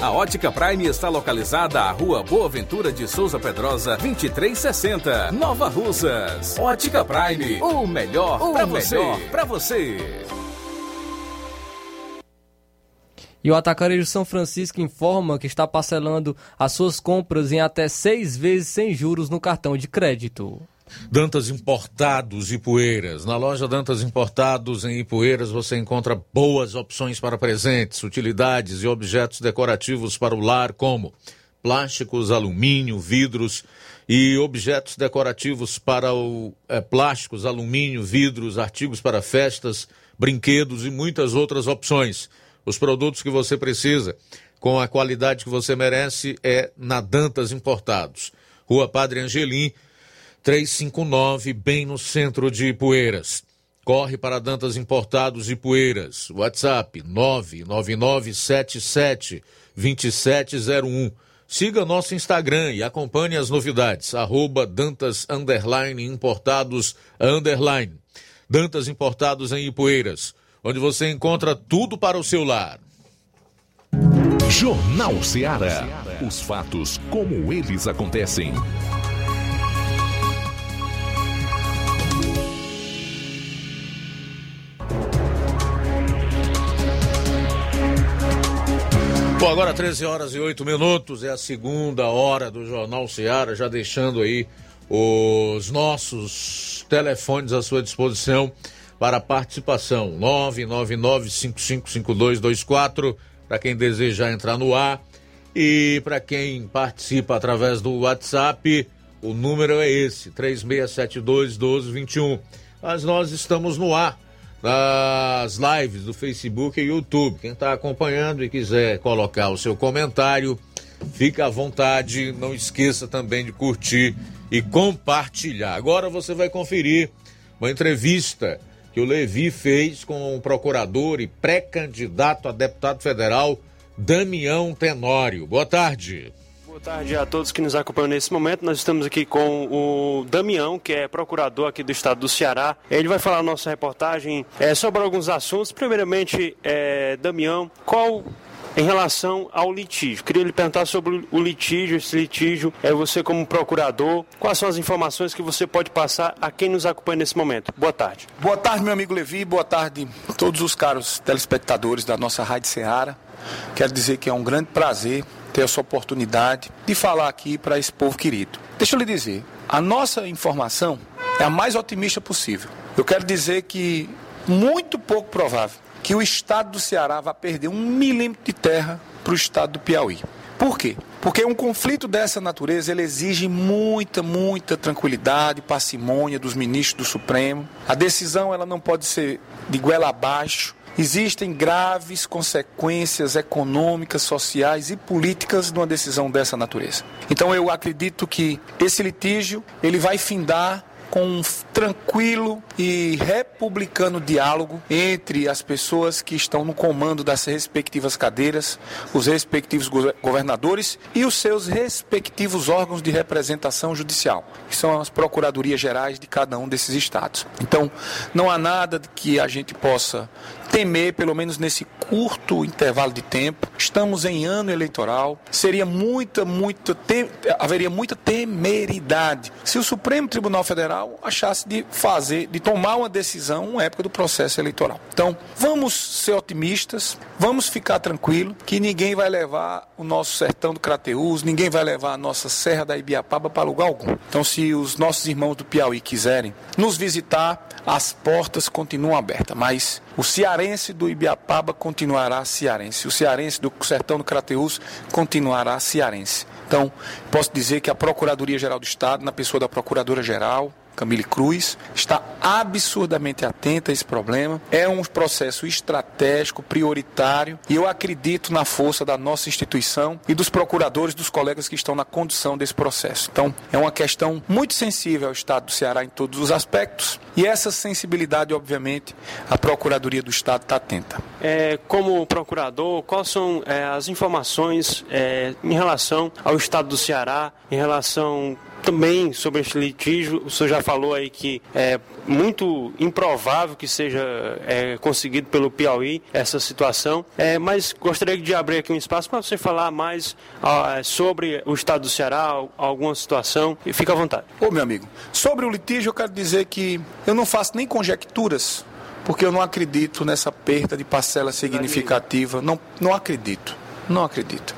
A Ótica Prime está localizada à Rua Boa Ventura de Souza Pedrosa, 2360, Nova Russas. Ótica Prime, o melhor para você. Pra você. E o Atacarejo São Francisco informa que está parcelando as suas compras em até seis vezes sem juros no cartão de crédito. Dantas Importados e Poeiras. Na loja Dantas Importados em Ipueiras você encontra boas opções para presentes, utilidades e objetos decorativos para o lar, como plásticos, alumínio, vidros e objetos decorativos para o é, plásticos, alumínio, vidros, artigos para festas, brinquedos e muitas outras opções. Os produtos que você precisa, com a qualidade que você merece, é na Dantas Importados. Rua Padre Angelim, 359, bem no centro de Ipueiras. Corre para Dantas Importados e Poeiras. WhatsApp 99977 2701. Siga nosso Instagram e acompanhe as novidades. Arroba Dantas Underline Importados Underline. Dantas Importados em Ipueiras, onde você encontra tudo para o seu lar. Jornal Ceará. Os fatos como eles acontecem. Bom, agora 13 horas e 8 minutos, é a segunda hora do Jornal Seara, já deixando aí os nossos telefones à sua disposição para participação. 999-555224, para quem desejar entrar no ar. E para quem participa através do WhatsApp, O número é esse, 3672-1221. Mas nós estamos no ar nas lives do Facebook e YouTube. Quem está acompanhando e quiser colocar o seu comentário, fica à vontade. Não esqueça também de curtir e compartilhar. Agora você vai conferir uma entrevista que o Levi fez com o procurador e pré-candidato a deputado federal Damião Tenório. Boa tarde. Boa tarde a todos que nos acompanham nesse momento. Nós estamos aqui com o Damião, que é procurador aqui do estado do Ceará. Ele vai falar a nossa reportagem é, sobre alguns assuntos. Primeiramente, é, Damião, qual em relação ao litígio. Queria lhe perguntar sobre o litígio, esse litígio, é você como procurador, quais são as informações que você pode passar a quem nos acompanha nesse momento? Boa tarde. Boa tarde, meu amigo Levi, boa tarde a todos os caros telespectadores da nossa Rádio Ceará. Quero dizer que é um grande prazer ter essa oportunidade de falar aqui para esse povo querido. Deixa eu lhe dizer, a nossa informação é a mais otimista possível. Eu quero dizer que muito pouco provável que o estado do Ceará vá perder um milímetro de terra para o estado do Piauí. Por quê? Porque um conflito dessa natureza ele exige muita, muita tranquilidade, parcimônia dos ministros do Supremo. A decisão ela não pode ser de goela abaixo. Existem graves consequências econômicas, sociais e políticas de uma decisão dessa natureza. Então eu acredito que esse litígio ele vai findar com um tranquilo e republicano diálogo entre as pessoas que estão no comando das respectivas cadeiras, os respectivos governadores e os seus respectivos órgãos de representação judicial, que são as procuradorias gerais de cada um desses estados. Então, não há nada que a gente possa temer, pelo menos nesse curto intervalo de tempo. Estamos em ano eleitoral. Seria muita, muita, tem, haveria muita temeridade se o Supremo Tribunal Federal achasse de fazer, de tomar uma decisão na época do processo eleitoral. Então, vamos ser otimistas, vamos ficar tranquilo que ninguém vai levar o nosso sertão do Crateús, ninguém vai levar a nossa Serra da Ibiapaba para lugar algum. Então, se os nossos irmãos do Piauí quiserem nos visitar, as portas continuam abertas, mas o cearense do Ibiapaba continuará cearense, o cearense do sertão do Crateús continuará cearense. Então, posso dizer que a Procuradoria-Geral do Estado, na pessoa da Procuradora-Geral, Camille Cruz, está absurdamente atenta a esse problema. É um processo estratégico, prioritário, e eu acredito na força da nossa instituição e dos procuradores, dos colegas que estão na condução desse processo. Então, é uma questão muito sensível ao Estado do Ceará em todos os aspectos, e essa sensibilidade, obviamente, a Procuradoria do Estado está atenta. É, como procurador, quais são é, as informações é, em relação ao Estado do Ceará, em relação também sobre esse litígio, o senhor já falou aí que é muito improvável que seja é, conseguido pelo Piauí essa situação, é, mas gostaria de abrir aqui um espaço para você falar mais ah, sobre o estado do Ceará, alguma situação, e fica à vontade. Ô meu amigo, sobre o litígio eu quero dizer que eu não faço nem conjecturas, porque eu não acredito nessa perda de parcela significativa, não, não acredito, não acredito.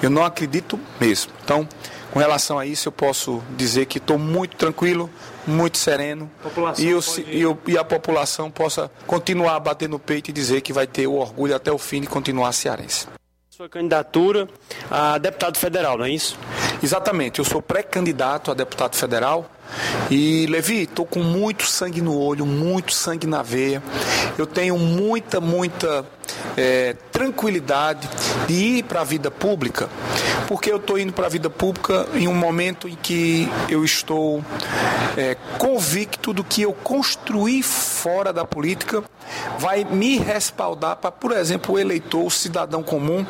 Eu não acredito mesmo. Então, com relação a isso, eu posso dizer que estou muito tranquilo, muito sereno e, eu, e, eu, e, a população possa continuar a bater no peito e dizer que vai ter o orgulho até o fim de continuar cearense. Sua candidatura a deputado federal, não é isso? Exatamente, eu sou pré-candidato a deputado federal e Levi, estou com muito sangue no olho, muito sangue na veia. Eu tenho muita, muita é, tranquilidade de ir para a vida pública, porque eu estou indo para a vida pública em um momento em que eu estou é, convicto do que eu construí fora da política vai me respaldar para, por exemplo, o eleitor, o cidadão comum,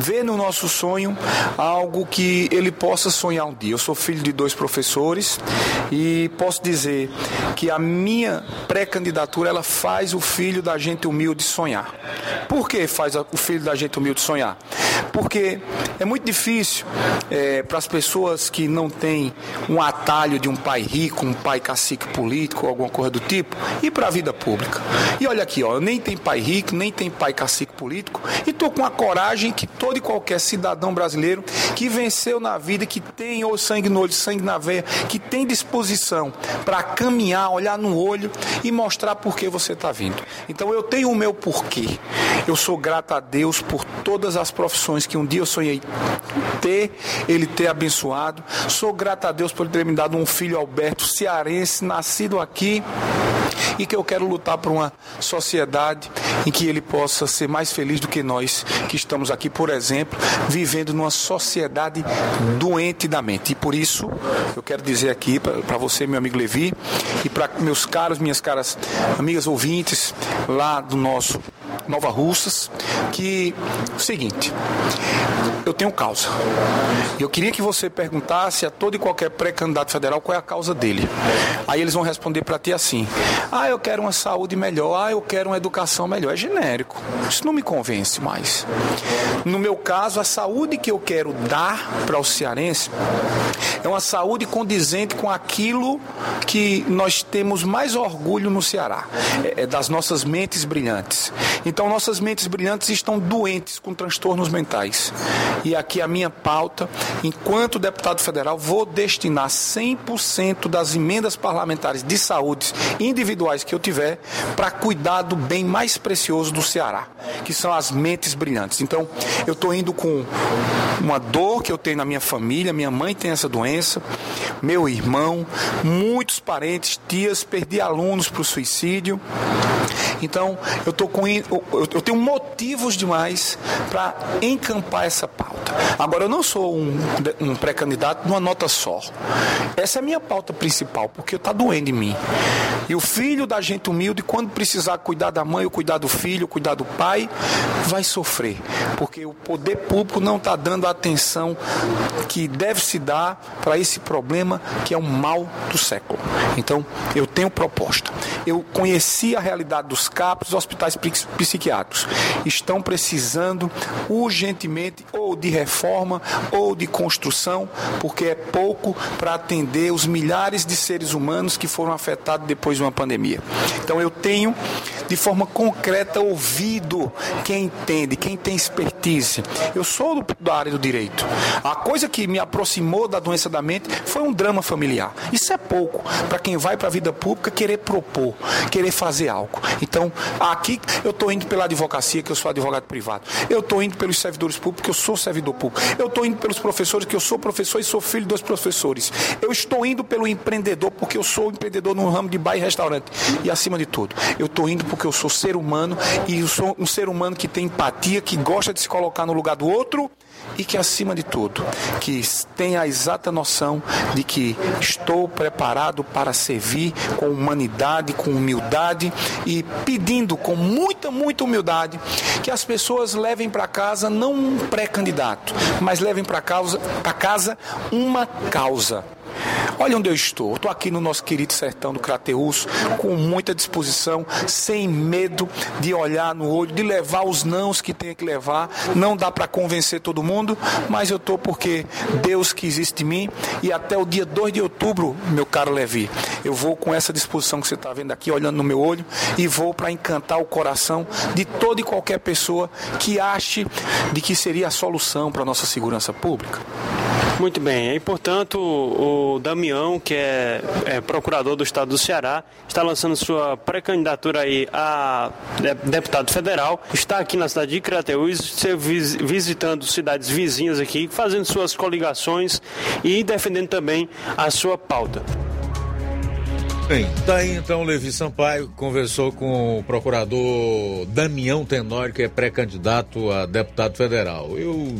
ver no nosso sonho algo que ele possa sonhar um dia. Eu sou filho de dois professores e posso dizer que a minha pré-candidatura ela faz o filho da gente humilde sonhar. Por que faz o filho da gente humilde sonhar? Porque é muito difícil é, para as pessoas que não têm um atalho de um pai rico, um pai cacique político, alguma coisa do tipo, ir para a vida pública. E olha aqui, ó, eu nem tenho pai rico, nem tenho pai cacique político, e estou com a coragem que todo e qualquer cidadão brasileiro que venceu na vida, que tem ou sangue no olho, sangue na veia, que tem disposição para caminhar, olhar no olho e mostrar por que você está vindo. Então eu tenho o meu porquê. Eu sou grato a Deus por todas as profissões que um dia eu sonhei ter, Ele ter abençoado. Sou grato a Deus por ter me dado um filho Alberto cearense, nascido aqui e que eu quero lutar por uma sociedade em que ele possa ser mais feliz do que nós que estamos aqui, por exemplo, vivendo numa sociedade doente da mente. E por isso eu quero dizer aqui para você, meu amigo Levi, e para meus caros, minhas caras amigas ouvintes lá do nosso Nova Russas, que o seguinte, eu tenho causa. Eu queria que você perguntasse a todo e qualquer pré-candidato federal qual é a causa dele. Aí eles vão responder para ti assim: "Ah, eu quero uma saúde melhor, ah, eu quero uma educação melhor". É genérico. Isso não me convence mais. No meu caso, a saúde que eu quero dar para o cearense é uma saúde condizente com aquilo que nós temos mais orgulho no Ceará, é, é das nossas mentes brilhantes. Então, nossas mentes brilhantes estão doentes com transtornos mentais. E aqui a minha pauta, enquanto deputado federal, vou destinar 100% das emendas parlamentares de saúde individuais que eu tiver para cuidar do bem mais precioso do Ceará, que são as mentes brilhantes. Então, eu estou indo com uma dor que eu tenho na minha família, minha mãe tem essa doença, meu irmão, muitos parentes, tias, perdi alunos para o suicídio. Então, eu tô com eu tenho motivos demais para encampar essa pauta. Agora, eu não sou um, um pré-candidato numa nota só. Essa é a minha pauta principal, porque está doendo em mim. E o filho da gente humilde, quando precisar cuidar da mãe, ou cuidar do filho, ou cuidar do pai, vai sofrer. Porque o poder público não está dando a atenção que deve se dar para esse problema que é o mal do século. Então, eu tenho proposta. Eu conheci a realidade dos CAPs, dos hospitais psiquiátricos. Estão precisando urgentemente ou de reforma ou de construção, porque é pouco para atender os milhares de seres humanos que foram afetados depois de uma pandemia. Então, eu tenho, de forma concreta, ouvido quem entende, quem tem expertise. Eu sou do, da área do direito. A coisa que me aproximou da doença da mente foi um drama familiar. Isso é pouco para quem vai para a vida pública querer propor, querer fazer algo. Então, aqui eu estou indo pela advocacia, que eu sou advogado privado. Eu estou indo pelos servidores públicos, que eu sou servidor público. Eu estou indo pelos professores, que eu sou professor e sou filho dos professores. Eu estou indo pelo empreendedor, porque eu sou empreendedor no ramo de bar e restaurante. E acima de tudo, eu estou indo porque eu sou ser humano e eu sou um ser humano que tem empatia, que gosta de se colocar no lugar do outro e que, acima de tudo, que tenha a exata noção de que estou preparado para servir com humanidade, com humildade e pedindo com muita, muita humildade que as pessoas levem para casa não um pré-candidato, mas levem para casa uma causa. Olha onde eu estou. Estou aqui no nosso querido sertão do Crateus, com muita disposição, sem medo de olhar no olho, de levar os nãos que tem que levar. Não dá para convencer todo mundo, mas eu estou porque Deus que existe em mim e até o dia 2 de outubro, meu caro Levi, eu vou com essa disposição que você está vendo aqui, olhando no meu olho, e vou para encantar o coração de toda e qualquer pessoa que ache de que seria a solução para a nossa segurança pública. Muito bem, e portanto o Damião, que é, é, procurador do estado do Ceará, está lançando sua pré-candidatura aí a deputado federal, está aqui na cidade de Crateús, visitando cidades vizinhas aqui, fazendo suas coligações e defendendo também a sua pauta. Bem, tá aí então Levi Sampaio, conversou com o procurador Damião Tenório, que é pré-candidato a deputado federal. Eu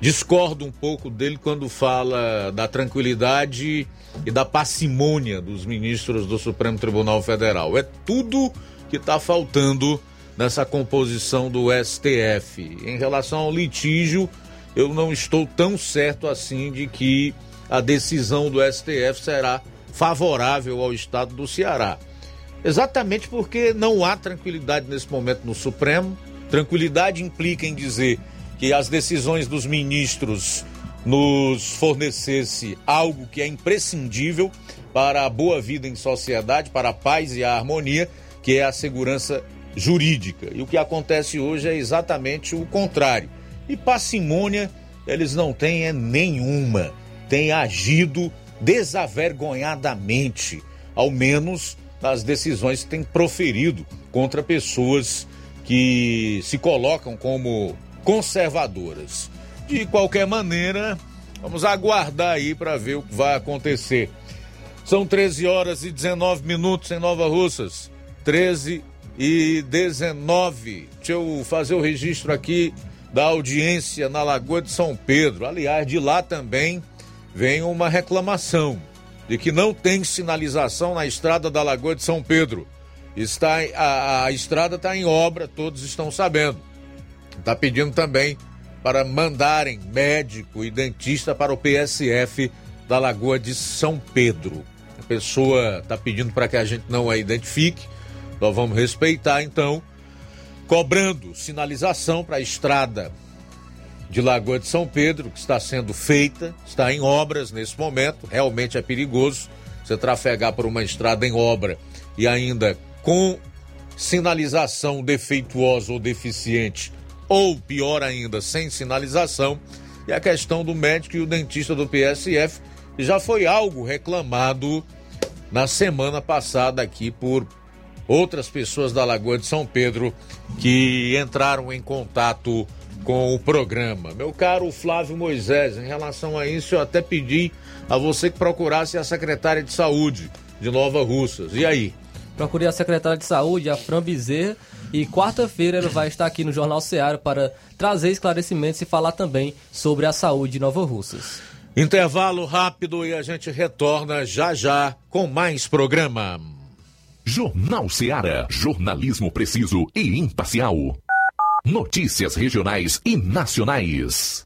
discordo um pouco dele quando fala da tranquilidade e da parcimônia dos ministros do Supremo Tribunal Federal. É tudo que está faltando nessa composição do STF. Em relação ao litígio, eu não estou tão certo assim de que a decisão do STF será favorável ao estado do Ceará. Exatamente porque não há tranquilidade nesse momento no Supremo. Tranquilidade implica em dizer que as decisões dos ministros nos fornecesse algo que é imprescindível para a boa vida em sociedade, para a paz e a harmonia, que é a segurança jurídica. E o que acontece hoje é exatamente o contrário. E parcimônia eles não têm é nenhuma. Têm agido desavergonhadamente, ao menos nas decisões que têm proferido contra pessoas que se colocam como conservadoras. De qualquer maneira, vamos aguardar aí para ver o que vai acontecer. São 13 horas e 19 minutos em Nova Russas. 13 e 19. Deixa eu fazer o registro aqui da audiência na Lagoa de São Pedro. Aliás, de lá também vem uma reclamação de que não tem sinalização na estrada da Lagoa de São Pedro. Está a, a estrada está em obra, todos estão sabendo. Está pedindo também para mandarem médico e dentista para o PSF da Lagoa de São Pedro. A pessoa está pedindo para que a gente não a identifique. Nós vamos respeitar então, cobrando sinalização para a estrada de Lagoa de São Pedro, que está sendo feita, está em obras nesse momento. Realmente é perigoso você trafegar por uma estrada em obra e ainda com sinalização defeituosa ou deficiente, ou pior ainda, sem sinalização. E a questão do médico e o dentista do PSF já foi algo reclamado na semana passada aqui por outras pessoas da Lagoa de São Pedro que entraram em contato com o programa. Meu caro Flávio Moisés, em relação a isso, eu até pedi a você que procurasse a secretária de saúde de Nova Russas. E aí? Procurei a secretária de saúde, a Fran Bezerra, e quarta-feira ela vai estar aqui no Jornal Ceará para trazer esclarecimentos e falar também sobre a saúde de Nova Russas. Intervalo rápido e a gente retorna já já com mais programa. Jornal Ceará, jornalismo preciso e imparcial. Notícias regionais e nacionais.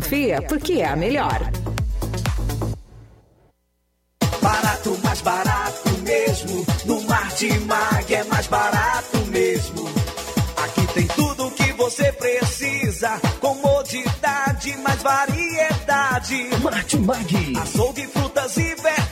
porque é a melhor. Barato, mais barato mesmo. No Martimag é mais barato mesmo. Aqui tem tudo o que você precisa. Comodidade, mais variedade. Martimag. Açougue, frutas e verduras.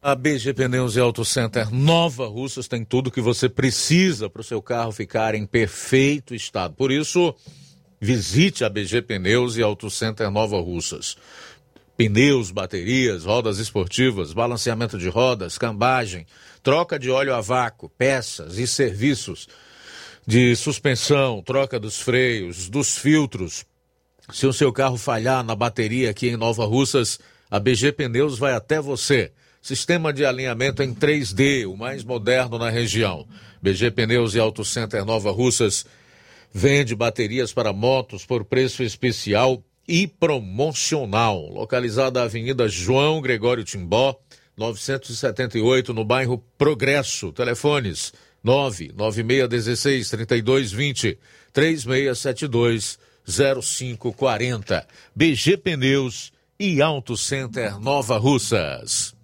A BG Pneus e Auto Center Nova Russas tem tudo que você precisa para o seu carro ficar em perfeito estado. Por isso, visite a BG Pneus e Auto Center Nova Russas. Pneus, baterias, rodas esportivas, balanceamento de rodas, cambagem, troca de óleo a vácuo, peças e serviços de suspensão, troca dos freios, dos filtros. Se o seu carro falhar na bateria aqui em Nova Russas, a BG Pneus vai até você. Sistema de alinhamento em 3D, o mais moderno na região. BG Pneus e Auto Center Nova Russas vende baterias para motos por preço especial e promocional. Localizada na Avenida João Gregório Timbó, 978, no bairro Progresso. Telefones 99616 3220 3672 0540. BG Pneus e Auto Center Nova Russas.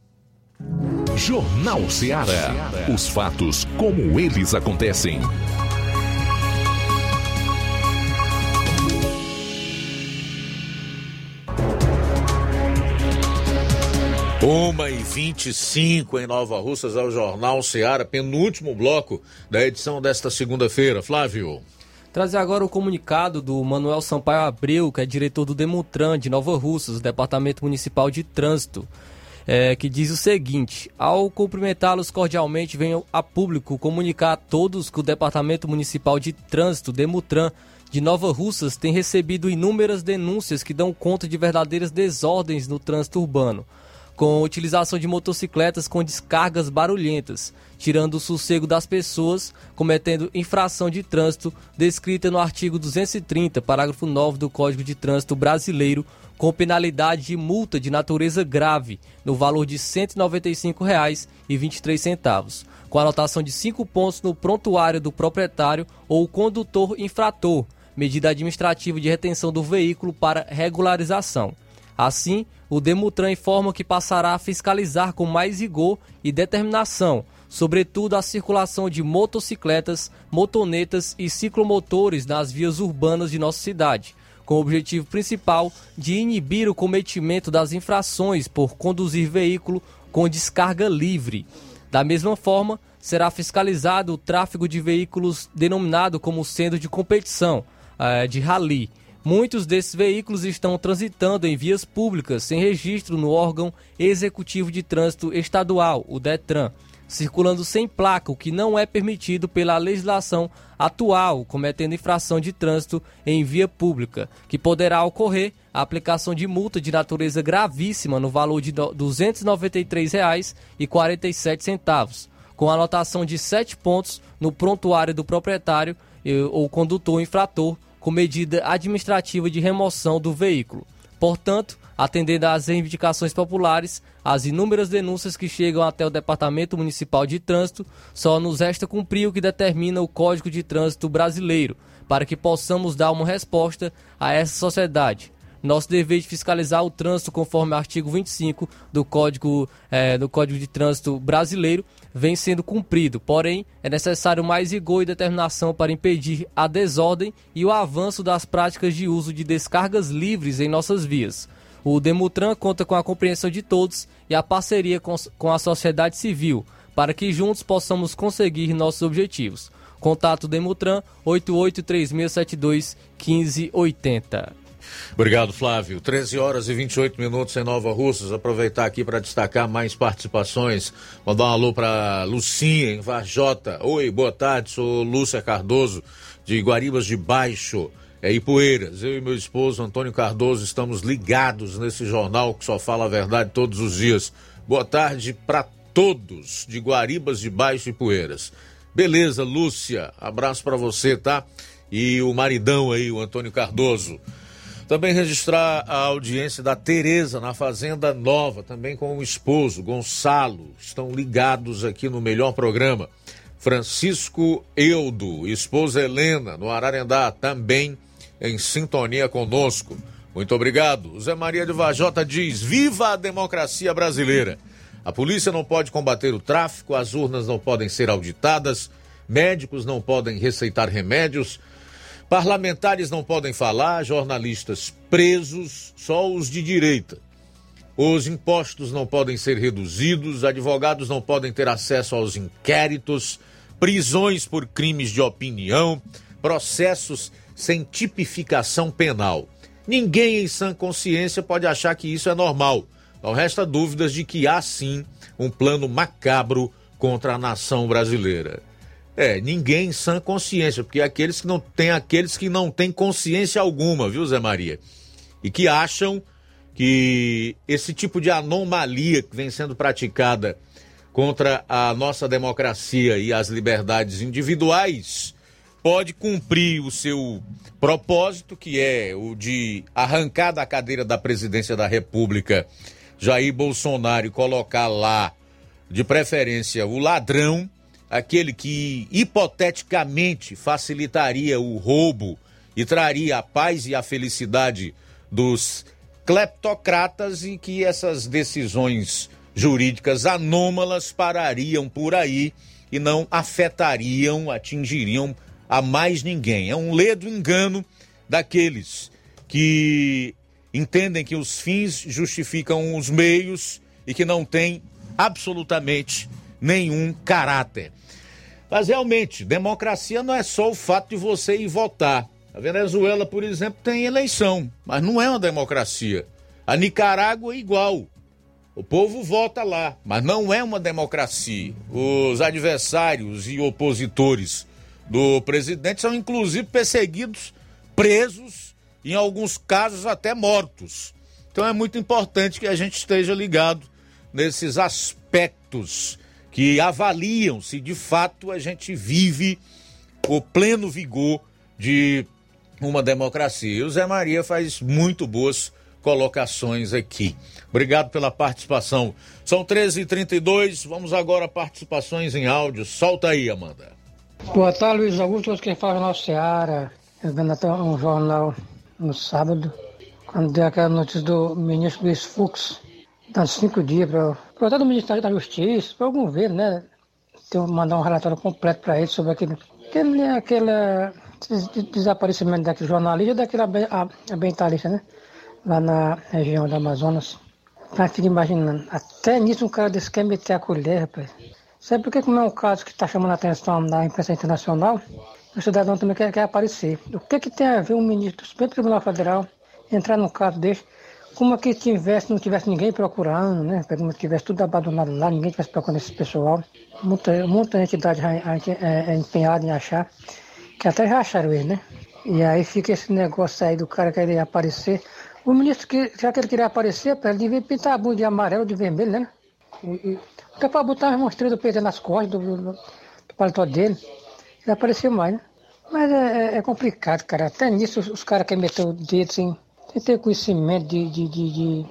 Jornal Ceará. Os fatos como eles acontecem. Uma e vinte e cinco em Nova Russas ao Jornal Ceará, penúltimo bloco da edição desta segunda-feira. Flávio. Trazer agora o comunicado do Manuel Sampaio Abreu, que é diretor do Demutran de Nova Russas, Departamento Municipal de Trânsito, é, que diz o seguinte: Ao cumprimentá-los cordialmente, venho a público comunicar a todos que o Departamento Municipal de Trânsito, Demutran, de Nova Russas, tem recebido inúmeras denúncias que dão conta de verdadeiras desordens no trânsito urbano com utilização de motocicletas com descargas barulhentas, tirando o sossego das pessoas, cometendo infração de trânsito descrita no artigo 230, parágrafo 9 do Código de Trânsito Brasileiro, com penalidade de multa de natureza grave, no valor de R$ 195,23, com anotação de 5 pontos no prontuário do proprietário ou condutor infrator, medida administrativa de retenção do veículo para regularização. Assim, o Demutran informa que passará a fiscalizar com mais rigor e determinação, sobretudo a circulação de motocicletas, motonetas e ciclomotores nas vias urbanas de nossa cidade, com o objetivo principal de inibir o cometimento das infrações por conduzir veículo com descarga livre. Da mesma forma, será fiscalizado o tráfego de veículos denominado como sendo de competição, eh, de rally Muitos desses veículos estão transitando em vias públicas sem registro no órgão executivo de trânsito estadual, o DETRAN, circulando sem placa, o que não é permitido pela legislação atual, cometendo infração de trânsito em via pública, que poderá ocorrer a aplicação de multa de natureza gravíssima no valor de R$ 293,47, com anotação de sete pontos no prontuário do proprietário ou condutor infrator com medida administrativa de remoção do veículo. Portanto, atendendo às reivindicações populares, as inúmeras denúncias que chegam até o Departamento Municipal de Trânsito, só nos resta cumprir o que determina o Código de Trânsito Brasileiro, para que possamos dar uma resposta a essa sociedade. Nosso dever de fiscalizar o trânsito conforme o artigo 25 do Código, é, do Código de Trânsito Brasileiro vem sendo cumprido, porém é necessário mais rigor e determinação para impedir a desordem e o avanço das práticas de uso de descargas livres em nossas vias. O Demutran conta com a compreensão de todos e a parceria com, com a sociedade civil para que juntos possamos conseguir nossos objetivos. Contato Demutran 8836721580. Obrigado, Flávio. 13 horas e 28 minutos em Nova Russas. Aproveitar aqui para destacar mais participações. Mandar um alô para Lucinha, em Varjota. Oi, boa tarde. Sou Lúcia Cardoso, de Guaribas de Baixo, é Ipueiras. Eu e meu esposo, Antônio Cardoso, estamos ligados nesse jornal que só fala a verdade todos os dias. Boa tarde para todos de Guaribas de Baixo e Poeiras. Beleza, Lúcia. Abraço para você, tá? E o maridão aí, o Antônio Cardoso. Também registrar a audiência da Tereza na Fazenda Nova, também com o esposo Gonçalo. Estão ligados aqui no melhor programa. Francisco Eudo, esposa Helena, no Ararendá, também em sintonia conosco. Muito obrigado. Zé Maria de Vajota diz: Viva a democracia brasileira! A polícia não pode combater o tráfico, as urnas não podem ser auditadas, médicos não podem receitar remédios, parlamentares não podem falar, jornalistas presos, só os de direita. Os impostos não podem ser reduzidos, advogados não podem ter acesso aos inquéritos, prisões por crimes de opinião, processos sem tipificação penal. Ninguém em sã consciência pode achar que isso é normal. Não resta dúvidas de que há sim um plano macabro contra a nação brasileira. É, ninguém em sã consciência, porque aqueles que não tem aqueles que não têm consciência alguma, viu, Zé Maria? E que acham que esse tipo de anomalia que vem sendo praticada contra a nossa democracia e as liberdades individuais pode cumprir o seu propósito, que é o de arrancar da cadeira da presidência da República Jair Bolsonaro e colocar lá, de preferência, o ladrão, aquele que hipoteticamente facilitaria o roubo e traria a paz e a felicidade dos cleptocratas e que essas decisões jurídicas anômalas parariam por aí e não afetariam, atingiriam a mais ninguém. É um ledo engano daqueles que entendem que os fins justificam os meios e que não têm absolutamente nenhum caráter. Mas realmente, democracia não é só o fato de você ir votar. A Venezuela, por exemplo, tem eleição, mas não é uma democracia. A Nicarágua é igual. O povo vota lá, mas não é uma democracia. Os adversários e opositores do presidente são inclusive perseguidos, presos, em alguns casos até mortos. Então é muito importante que a gente esteja ligado nesses aspectos que avaliam se de fato a gente vive o pleno vigor de uma democracia. E o Zé Maria faz muito boas colocações aqui. Obrigado pela participação. São 13h32, vamos agora a participações em áudio. Solta aí, Amanda. Boa tarde, Luiz Augusto, quem fala na Seara. Eu vendo até um jornal no sábado, quando deu aquela notícia do ministro Luiz Fux, dando cinco dias para o do Ministério da Justiça, para algum ver, né? Tem, mandar um relatório completo para ele sobre aquele, aquele, aquele desaparecimento daquele jornalista e daquele ambientalista, né? lá na região do Amazonas. Fica imaginando, até nisso um cara desse quer meter a colher, rapaz. Sabe por que como é um caso que está chamando a atenção da imprensa internacional? O cidadão também quer, quer aparecer. O que, que tem a ver um ministro do Supremo Tribunal Federal entrar num caso desse, como que tivesse, não tivesse ninguém procurando, né? Como tivesse tudo abandonado lá, ninguém tivesse procurando esse pessoal. Muita, muita entidade é, é empenhada em achar, que até já acharam ele, né? E aí fica esse negócio aí do cara querer aparecer. O ministro, que, já que ele queria aparecer, ele devia pintar a bunda de amarelo, de vermelho, né? Até para botar uma estrela do peito nas costas do, do, do paletó dele. Ele apareceu mais, né? Mas é, é, é complicado, cara. Até nisso os, os caras querem meter o dedo sem, sem ter conhecimento de, de, de, de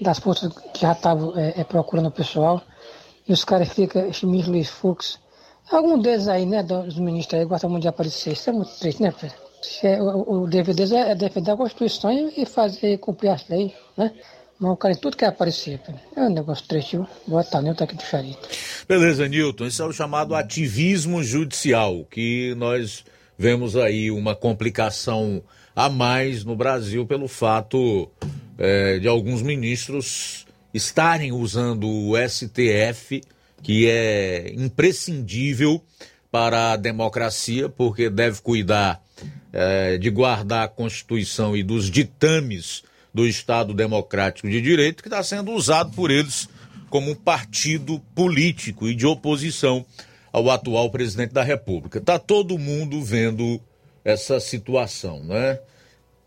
das forças que já estavam é, é, procurando o pessoal. E os caras ficam, ministro Luiz Fux. Algum deles aí, né, dos ministros aí, gostam muito de aparecer. Isso é muito triste, né, Pedro? É, o, o dever deles é, é defender a Constituição e fazer cumprir as leis, né? Mas o cara em tudo quer aparecer. É um negócio triste, viu? Boa tarde, Nilton aqui do Charito. Beleza, Nilton. Esse é o chamado ativismo judicial, que nós vemos aí uma complicação a mais no Brasil pelo fato é, de alguns ministros estarem usando o STF, que é imprescindível para a democracia, porque deve cuidar eh, de guardar a Constituição e dos ditames do Estado Democrático de Direito, que está sendo usado por eles como um partido político e de oposição ao atual presidente da República. Está todo mundo vendo essa situação, né?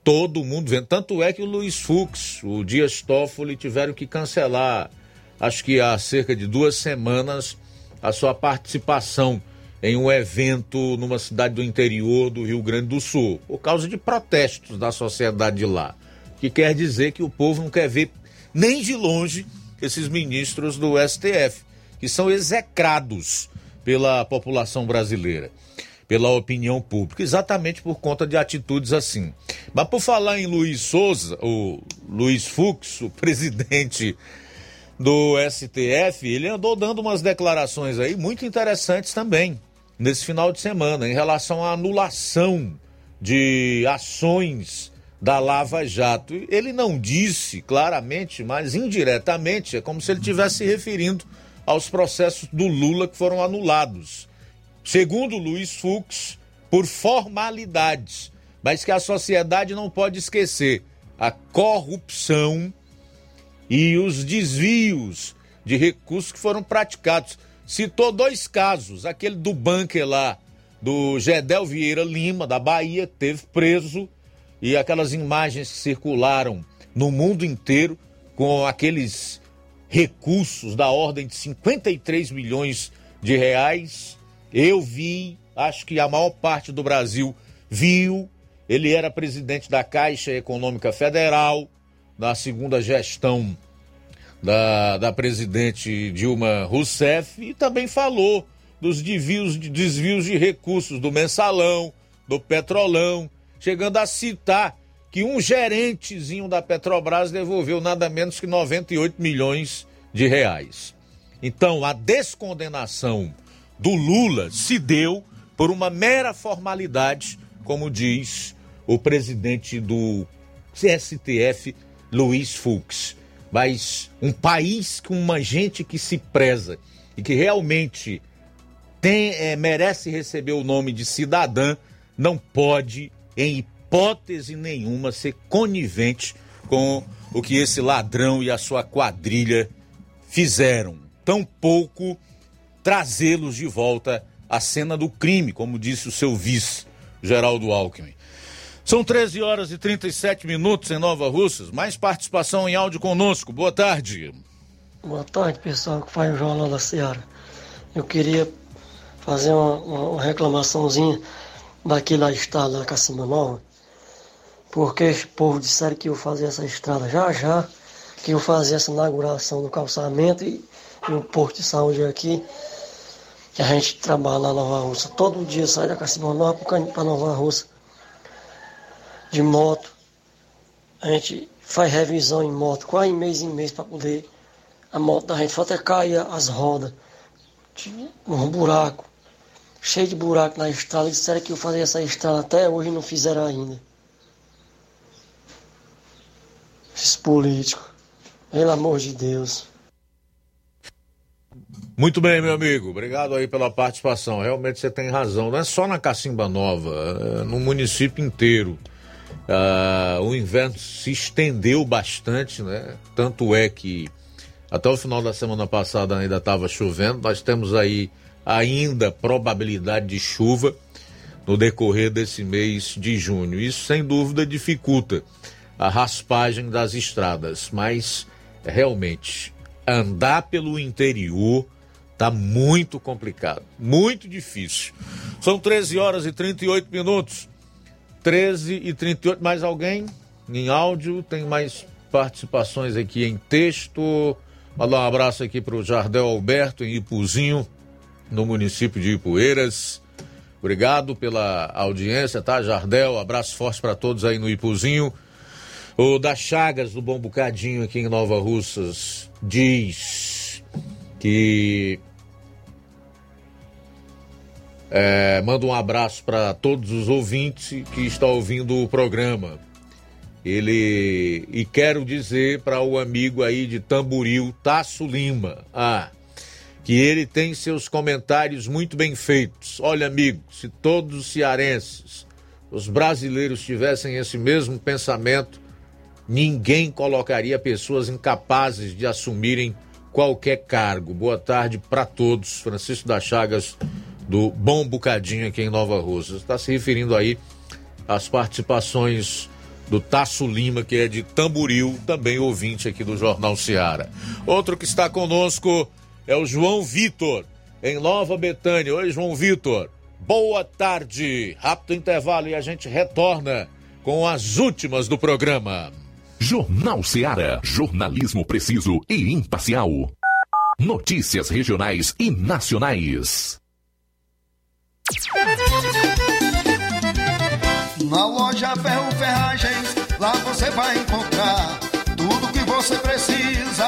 Todo mundo vendo. Tanto é que o Luiz Fux, o Dias Toffoli tiveram que cancelar, acho que há cerca de duas semanas, a sua participação em um evento numa cidade do interior do Rio Grande do Sul, por causa de protestos da sociedade de lá. Que quer dizer que o povo não quer ver nem de longe esses ministros do STF, que são execrados pela população brasileira, pela opinião pública, exatamente por conta de atitudes assim. Mas por falar em Luiz Souza, o Luiz Fux, o presidente do STF, ele andou dando umas declarações aí muito interessantes também nesse final de semana em relação à anulação de ações da Lava Jato. Ele não disse claramente, mas indiretamente, é como se ele estivesse se referindo aos processos do Lula que foram anulados. Segundo Luiz Fux, por formalidades, mas que a sociedade não pode esquecer a corrupção e os desvios de recursos que foram praticados. Citou dois casos, aquele do bunker lá, do Gedel Vieira Lima, da Bahia, teve preso, e aquelas imagens que circularam no mundo inteiro com aqueles recursos da ordem de 53 milhões de reais. Eu vi, acho que a maior parte do Brasil viu. Ele era presidente da Caixa Econômica Federal, na segunda gestão da, da presidente Dilma Rousseff, e também falou dos desvios, desvios de recursos do mensalão, do petrolão, chegando a citar que um gerentezinho da Petrobras devolveu nada menos que 98 milhões de reais. Então, a descondenação do Lula se deu por uma mera formalidade, como diz o presidente do STF, Luiz Fux. Mas um país com uma gente que se preza e que realmente tem, é, merece receber o nome de cidadã, não pode, em hipótese nenhuma, ser conivente com o que esse ladrão e a sua quadrilha fizeram. Tampouco trazê-los de volta à cena do crime, como disse o seu vice, Geraldo Alckmin. São 13 horas e 37 minutos em Nova Russas. Mais participação em áudio conosco. Boa tarde. Boa tarde, pessoal que faz o Jornal da Seara. Eu queria fazer uma, uma reclamaçãozinha daqui da estrada da Cacimba Nova, porque o povo disseram que eu fazer essa estrada já já, que eu fazer essa inauguração do calçamento e, e o posto de saúde aqui, que a gente trabalha na Nova Russa. Todo dia sai da Cacimba Nova para Nova Russa de moto. A gente faz revisão em moto quase mês em mês para poder a moto da gente até cair as rodas. Um buraco cheio de buraco na estrada. Disseram que eu fazia essa estrada até hoje e não fizeram ainda. Esses políticos. Pelo amor de Deus. Muito bem, meu amigo. Obrigado aí pela participação. Realmente você tem razão. Não é só na Cacimba Nova, é no município inteiro. Uh, o inverno se estendeu bastante, né? Tanto é que até o final da semana passada ainda estava chovendo. Nós temos aí ainda probabilidade de chuva no decorrer desse mês de junho. Isso, sem dúvida, dificulta a raspagem das estradas, mas realmente andar pelo interior tá muito complicado, muito difícil. São 13 horas e 38 minutos. 13 e 38, mais alguém em áudio? Tem mais participações aqui em texto. Mandar um abraço aqui para o Jardel Alberto em Ipuzinho no município de Ipueiras. Obrigado pela audiência, tá, Jardel? Abraço forte para todos aí no Ipuzinho. O da Chagas, do Bom Bocadinho, aqui em Nova Russas, diz que. É, manda um abraço para todos os ouvintes que estão ouvindo o programa. Ele. E quero dizer para o amigo aí de Tamburil, Tasso Lima. Ah, que ele tem seus comentários muito bem feitos. Olha, amigo, se todos os cearenses, os brasileiros tivessem esse mesmo pensamento, ninguém colocaria pessoas incapazes de assumirem qualquer cargo. Boa tarde para todos. Francisco das Chagas, do Bom Bocadinho aqui em Nova Rússia. Está se referindo aí às participações do Tasso Lima, que é de Tamburil, também ouvinte aqui do Jornal Seara. Outro que está conosco é o João Vitor, em Nova Betânia. Oi, João Vitor. Boa tarde. Rápido intervalo e a gente retorna com as últimas do programa. Jornal Seara. Jornalismo preciso e imparcial. Notícias regionais e nacionais. Na loja Ferro Ferragens, lá você vai encontrar tudo que você precisa,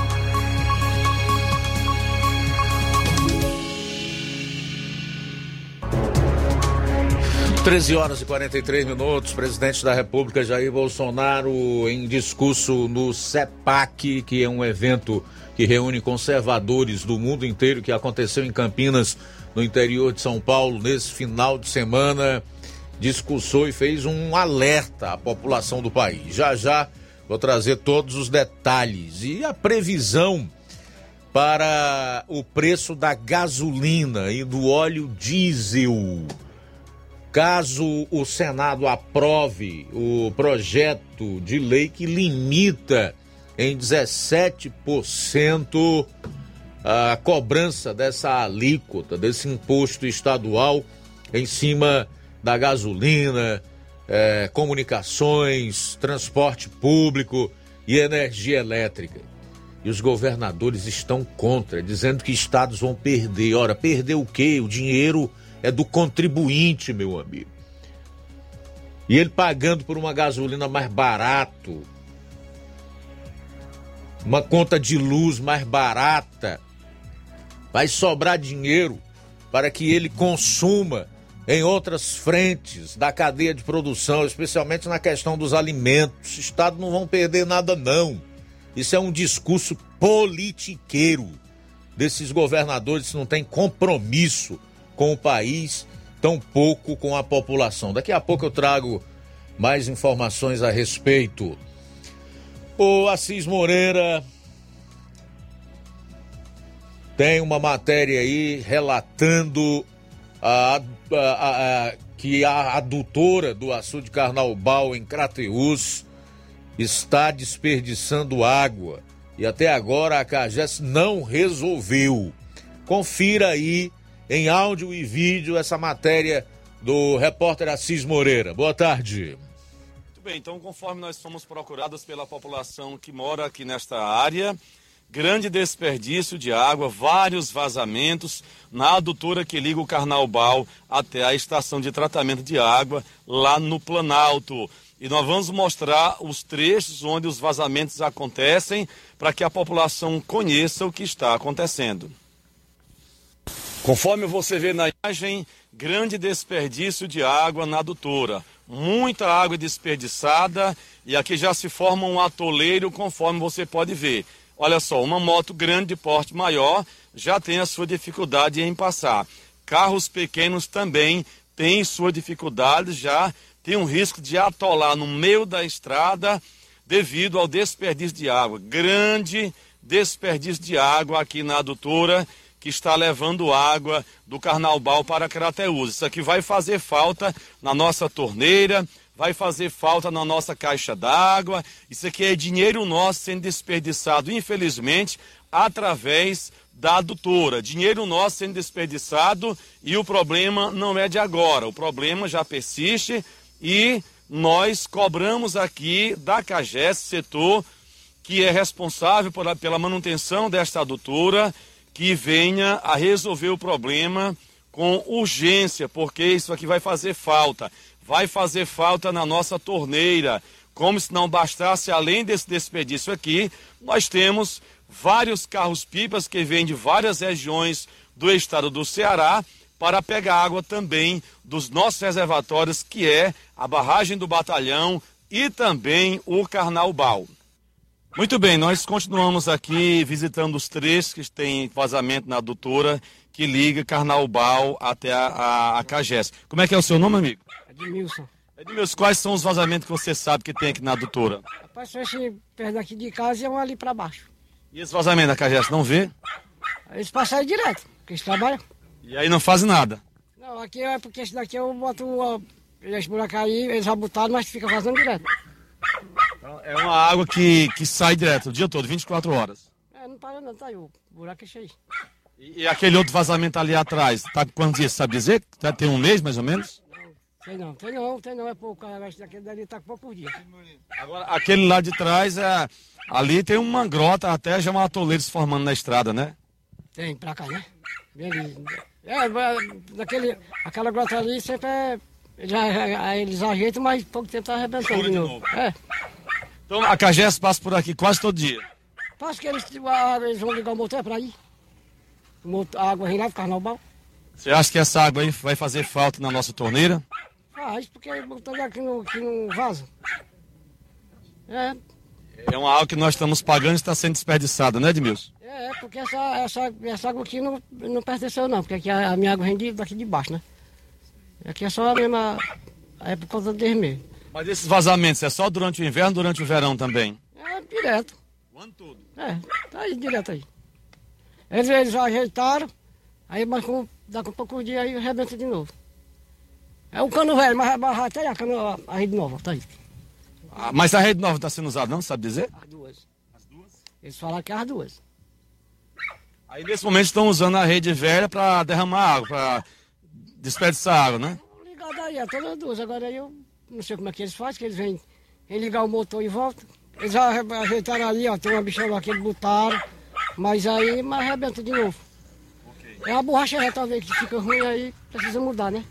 13 horas e 43 minutos, presidente da República Jair Bolsonaro em discurso no CEPAC, que é um evento que reúne conservadores do mundo inteiro, que aconteceu em Campinas, no interior de São Paulo, nesse final de semana, discursou e fez um alerta à população do país. Já já vou trazer todos os detalhes e a previsão para o preço da gasolina e do óleo diesel. Caso o Senado aprove o projeto de lei que limita em 17% a cobrança dessa alíquota, desse imposto estadual em cima da gasolina, eh, comunicações, transporte público e energia elétrica. E os governadores estão contra, dizendo que estados vão perder. Ora, perder o quê? O dinheiro é do contribuinte, meu amigo. E ele pagando por uma gasolina mais barato, uma conta de luz mais barata, vai sobrar dinheiro para que ele consuma em outras frentes da cadeia de produção, especialmente na questão dos alimentos. Os estados não vão perder nada, não. Isso é um discurso politiqueiro desses governadores que não têm compromisso com o país, tampouco com a população. Daqui a pouco eu trago mais informações a respeito. O Assis Moreira tem uma matéria aí relatando a, a, a, que a adutora do açude Carnaubal em Crateús está desperdiçando água e até agora a Cages não resolveu. Confira aí em áudio e vídeo essa matéria do repórter Assis Moreira. Boa tarde. Muito bem, então conforme nós fomos procurados pela população que mora aqui nesta área, grande desperdício de água, vários vazamentos na adutora que liga o Carnaubal até a estação de tratamento de água lá no Planalto. E nós vamos mostrar os trechos onde os vazamentos acontecem para que a população conheça o que está acontecendo. Conforme você vê na imagem, grande desperdício de água na adutora. Muita água desperdiçada e aqui já se forma um atoleiro, conforme você pode ver. Olha só, uma moto grande de porte maior já tem a sua dificuldade em passar. Carros pequenos também têm sua dificuldade, já tem um risco de atolar no meio da estrada devido ao desperdício de água. Grande desperdício de água aqui na adutora que está levando água do Carnaubal para Crateús. Isso aqui vai fazer falta na nossa torneira, vai fazer falta na nossa caixa d'água. Isso aqui é dinheiro nosso sendo desperdiçado, infelizmente, através da adutora. Dinheiro nosso sendo desperdiçado e o problema não é de agora. O problema já persiste e nós cobramos aqui da CAGES, setor que é responsável pela manutenção desta adutora, que venha a resolver o problema com urgência, porque isso aqui vai fazer falta vai fazer falta na nossa torneira. Como se não bastasse, além desse desperdício aqui, nós temos vários carros-pipas que vêm de várias regiões do estado do Ceará para pegar água também dos nossos reservatórios, que é a barragem do Batalhão e também o Carnaubal. Muito bem, nós continuamos aqui visitando os trechos que têm vazamento na adutora que liga Carnaubal até a, a, a Cagés. Como é que é o seu nome, amigo? Edmilson. Edmilson, quais são os vazamentos que você sabe que tem aqui na adutora? Rapaz, se esse perto daqui de casa e um ali para baixo. E esse vazamento da Cagés, não vê? Eles passam aí direto, porque eles trabalham. E aí não fazem nada? Não, aqui é porque esse daqui eu boto esse buraco aí, eles já botaram, mas fica fazendo direto. Então, é uma água que, que sai direto o dia todo, 24 horas. É, não para não, tá aí, o buraco é cheio. E, e aquele outro vazamento ali atrás, tá com quantos dias, sabe dizer? Já tem um mês mais ou menos? Tem não, tem não, tem não, é pouco, esse daquele dali tá com poucos dias. Agora, aquele lá de trás, é, ali tem uma grota, até já uma atoleira se formando na estrada, né? Tem, pra cá, né? Bem ali. É, daquele, aquela grota ali sempre é, já, eles ajeitam, mas pouco tempo tá arrebentando de novo. de novo. É. Então a Cagés passa por aqui quase todo dia? Passa que eles, eles vão ligar o motor pra ir. A água vem lá do carnaval. Você acha que essa água aí vai fazer falta na nossa torneira? Faz, porque botando aqui no, aqui no vaso. É. É uma água que nós estamos pagando e está sendo desperdiçada, né, Edmilson? É, é, porque essa, essa, essa água aqui não, não pertenceu não, porque aqui a, a minha água vem daqui de baixo, né? Aqui é só a mesma. É por causa do desmeio. Mas esses vazamentos é só durante o inverno durante o verão também? É, direto. Quando tudo? É, tá aí, direto aí. Eles, eles ajeitaram, aí mas com, daqui a pouco dia aí arrebenta de novo. É o cano velho, mas vai até a, cano, a rede nova, tá aí. Ah, mas a rede nova está sendo usada, não? Sabe dizer? As duas. As Eles falaram que é as duas. Aí nesse momento estão usando a rede velha para derramar água, para desperdiçar água, né? Ligado aí, é todas as duas. Agora aí eu não sei como é que eles fazem, que eles vêm, vêm ligar o motor e voltam. Eles já ajeitaram ali, ó, tem uma bichona aqui, eles botaram, mas aí mas arrebenta de novo. É uma borracha reta, talvez, que fica ruim aí, precisa mudar, né?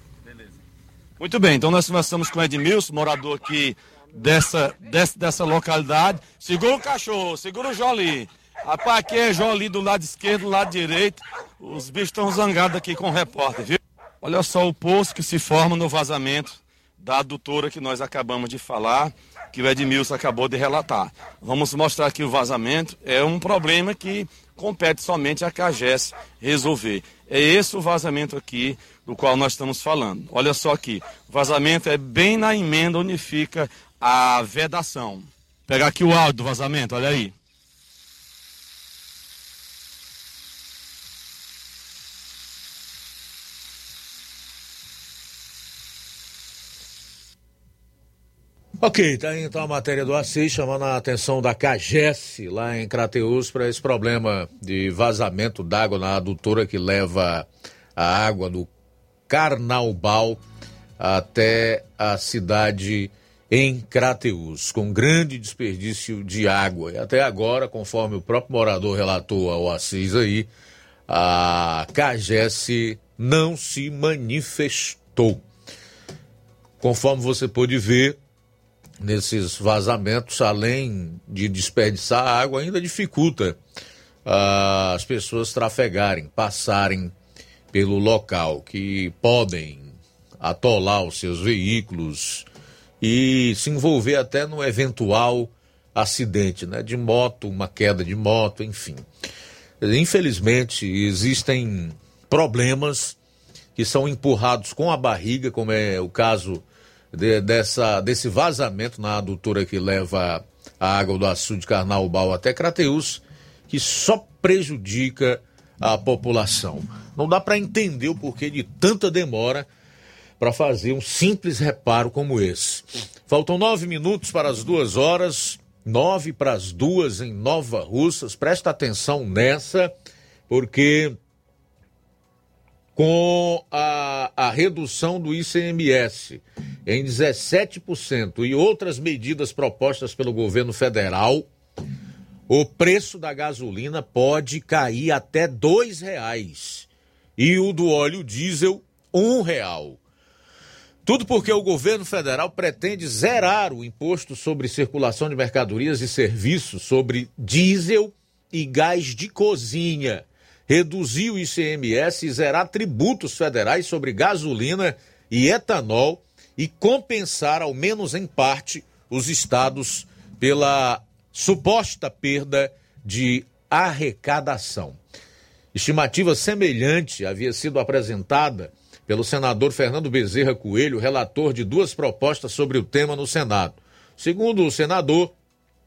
Muito bem, então nós conversamos com o Edmilson, morador aqui dessa, dessa, dessa localidade. Segura o cachorro, segura o Joli. Rapaz, aqui é Joli do lado esquerdo, do lado direito. Os bichos estão zangados aqui com o repórter, viu? Olha só o poço que se forma no vazamento da adutora que nós acabamos de falar, que o Edmilson acabou de relatar. Vamos mostrar aqui o vazamento. É um problema que compete somente a CAGES resolver. É esse o vazamento aqui do qual nós estamos falando. Olha só aqui, o vazamento é bem na emenda onde fica a vedação. Vou pegar aqui o áudio do vazamento, olha aí. Ok, tá aí então a matéria do Assis chamando a atenção da CAGES lá em Crateus para esse problema de vazamento d'água na adutora que leva a água do Carnaubal até a cidade em Crateus, com grande desperdício de água. E até agora, conforme o próprio morador relatou ao Assis aí, a CAGES não se manifestou. Conforme você pôde ver, nesses vazamentos, além de desperdiçar água, ainda dificulta uh, as pessoas trafegarem, passarem pelo local, que podem atolar os seus veículos e se envolver até no eventual acidente, né, de moto, uma queda de moto, enfim. Infelizmente, existem problemas que são empurrados com a barriga, como é o caso de, dessa, desse vazamento na adutora que leva a água do açude de Carnaubal até Crateus, que só prejudica a população. Não dá para entender o porquê de tanta demora para fazer um simples reparo como esse. Faltam nove minutos para as duas horas, nove para as duas em Nova Russas. Presta atenção nessa, porque com a, a redução do ICMS em 17% e outras medidas propostas pelo governo federal, o preço da gasolina pode cair até dois reais. E o do óleo diesel um real. Tudo porque o governo federal pretende zerar o imposto sobre circulação de mercadorias e serviços sobre diesel e gás de cozinha. Reduzir o ICMS e zerar tributos federais sobre gasolina e etanol e compensar, ao menos em parte, os estados pela suposta perda de arrecadação. Estimativa semelhante havia sido apresentada pelo senador Fernando Bezerra Coelho, relator de duas propostas sobre o tema no Senado. Segundo o senador,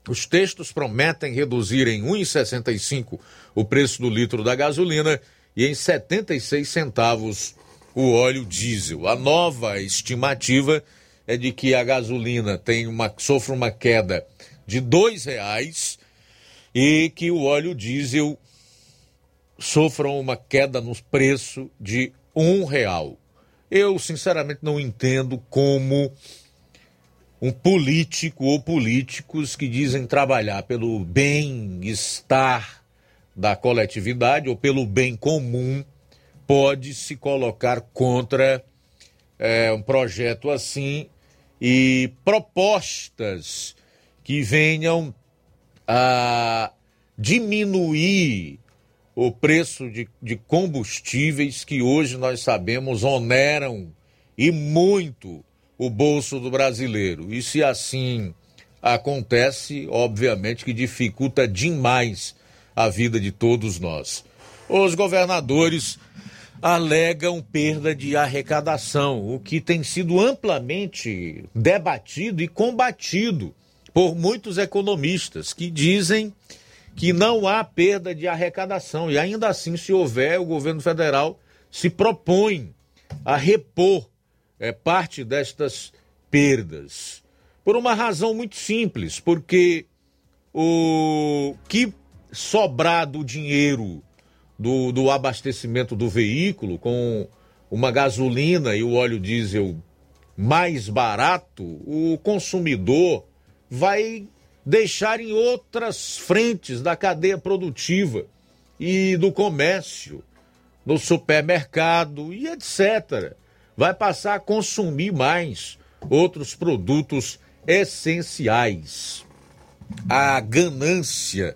os textos prometem reduzir em 1,65 o preço do litro da gasolina e em 76 centavos o óleo diesel. A nova estimativa é de que a gasolina tem uma, sofre uma queda de R$ reais e que o óleo diesel sofra uma queda no preço de um real. Eu sinceramente não entendo como um político ou políticos que dizem trabalhar pelo bem-estar da coletividade ou pelo bem comum pode se colocar contra é, um projeto assim e propostas que venham a diminuir o preço de, de combustíveis que hoje nós sabemos oneram e muito o bolso do brasileiro. E se assim acontece, obviamente que dificulta demais a vida de todos nós. Os governadores alegam perda de arrecadação, o que tem sido amplamente debatido e combatido por muitos economistas que dizem que não há perda de arrecadação e ainda assim, se houver, o governo federal se propõe a repor é, parte destas perdas. Por uma razão muito simples, porque o que sobrar do dinheiro do, do abastecimento do veículo com uma gasolina e o óleo diesel mais barato, o consumidor vai deixar em outras frentes da cadeia produtiva e do comércio, no supermercado e etc. Vai passar a consumir mais outros produtos essenciais. A ganância,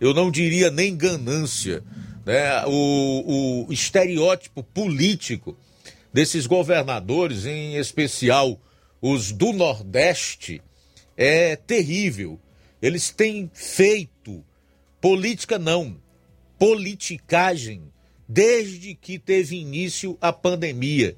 eu não diria nem ganância, né? o, o estereótipo político desses governadores, em especial os do Nordeste, é terrível. Eles têm feito política não, politicagem desde que teve início a pandemia.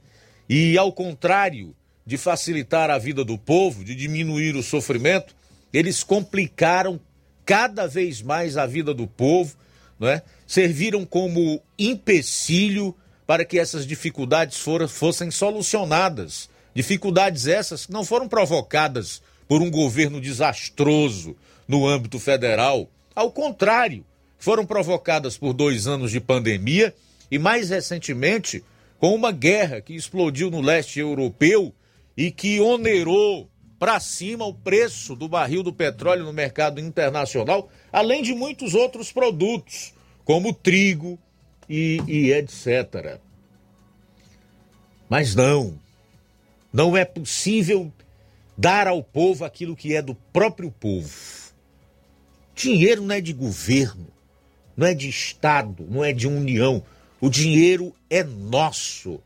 E ao contrário de facilitar a vida do povo, de diminuir o sofrimento, eles complicaram cada vez mais a vida do povo, não é? Serviram como empecilho para que essas dificuldades fossem solucionadas. Dificuldades essas que não foram provocadas por um governo desastroso no âmbito federal. Ao contrário, foram provocadas por dois anos de pandemia e, mais recentemente, com uma guerra que explodiu no leste europeu e que onerou para cima o preço do barril do petróleo no mercado internacional, além de muitos outros produtos, como trigo e, e etc. Mas não, não é possível dar ao povo aquilo que é do próprio povo. Dinheiro não é de governo, não é de Estado, não é de União. O dinheiro é nosso,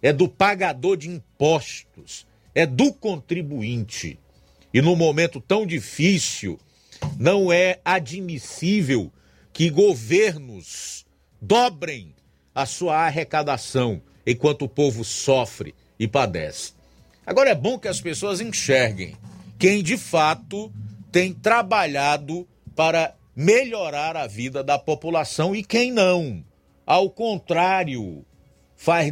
é do pagador de impostos, é do contribuinte. E num momento tão difícil, não é admissível que governos dobrem a sua arrecadação enquanto o povo sofre e padece. Agora é bom que as pessoas enxerguem quem de fato tem trabalhado para melhorar a vida da população e quem não. Ao contrário, faz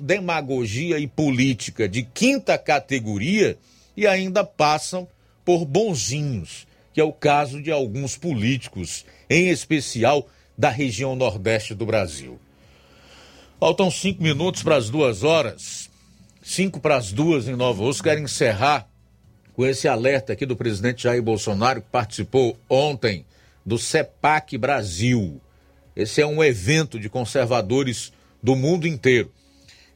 demagogia e política de quinta categoria e ainda passam por bonzinhos, que é o caso de alguns políticos, em especial da região nordeste do Brasil. Faltam cinco minutos para as duas horas. Cinco para as duas em Nova Rússia. Quero encerrar com esse alerta aqui do presidente Jair Bolsonaro, que participou ontem do CEPAC Brasil. Esse é um evento de conservadores do mundo inteiro.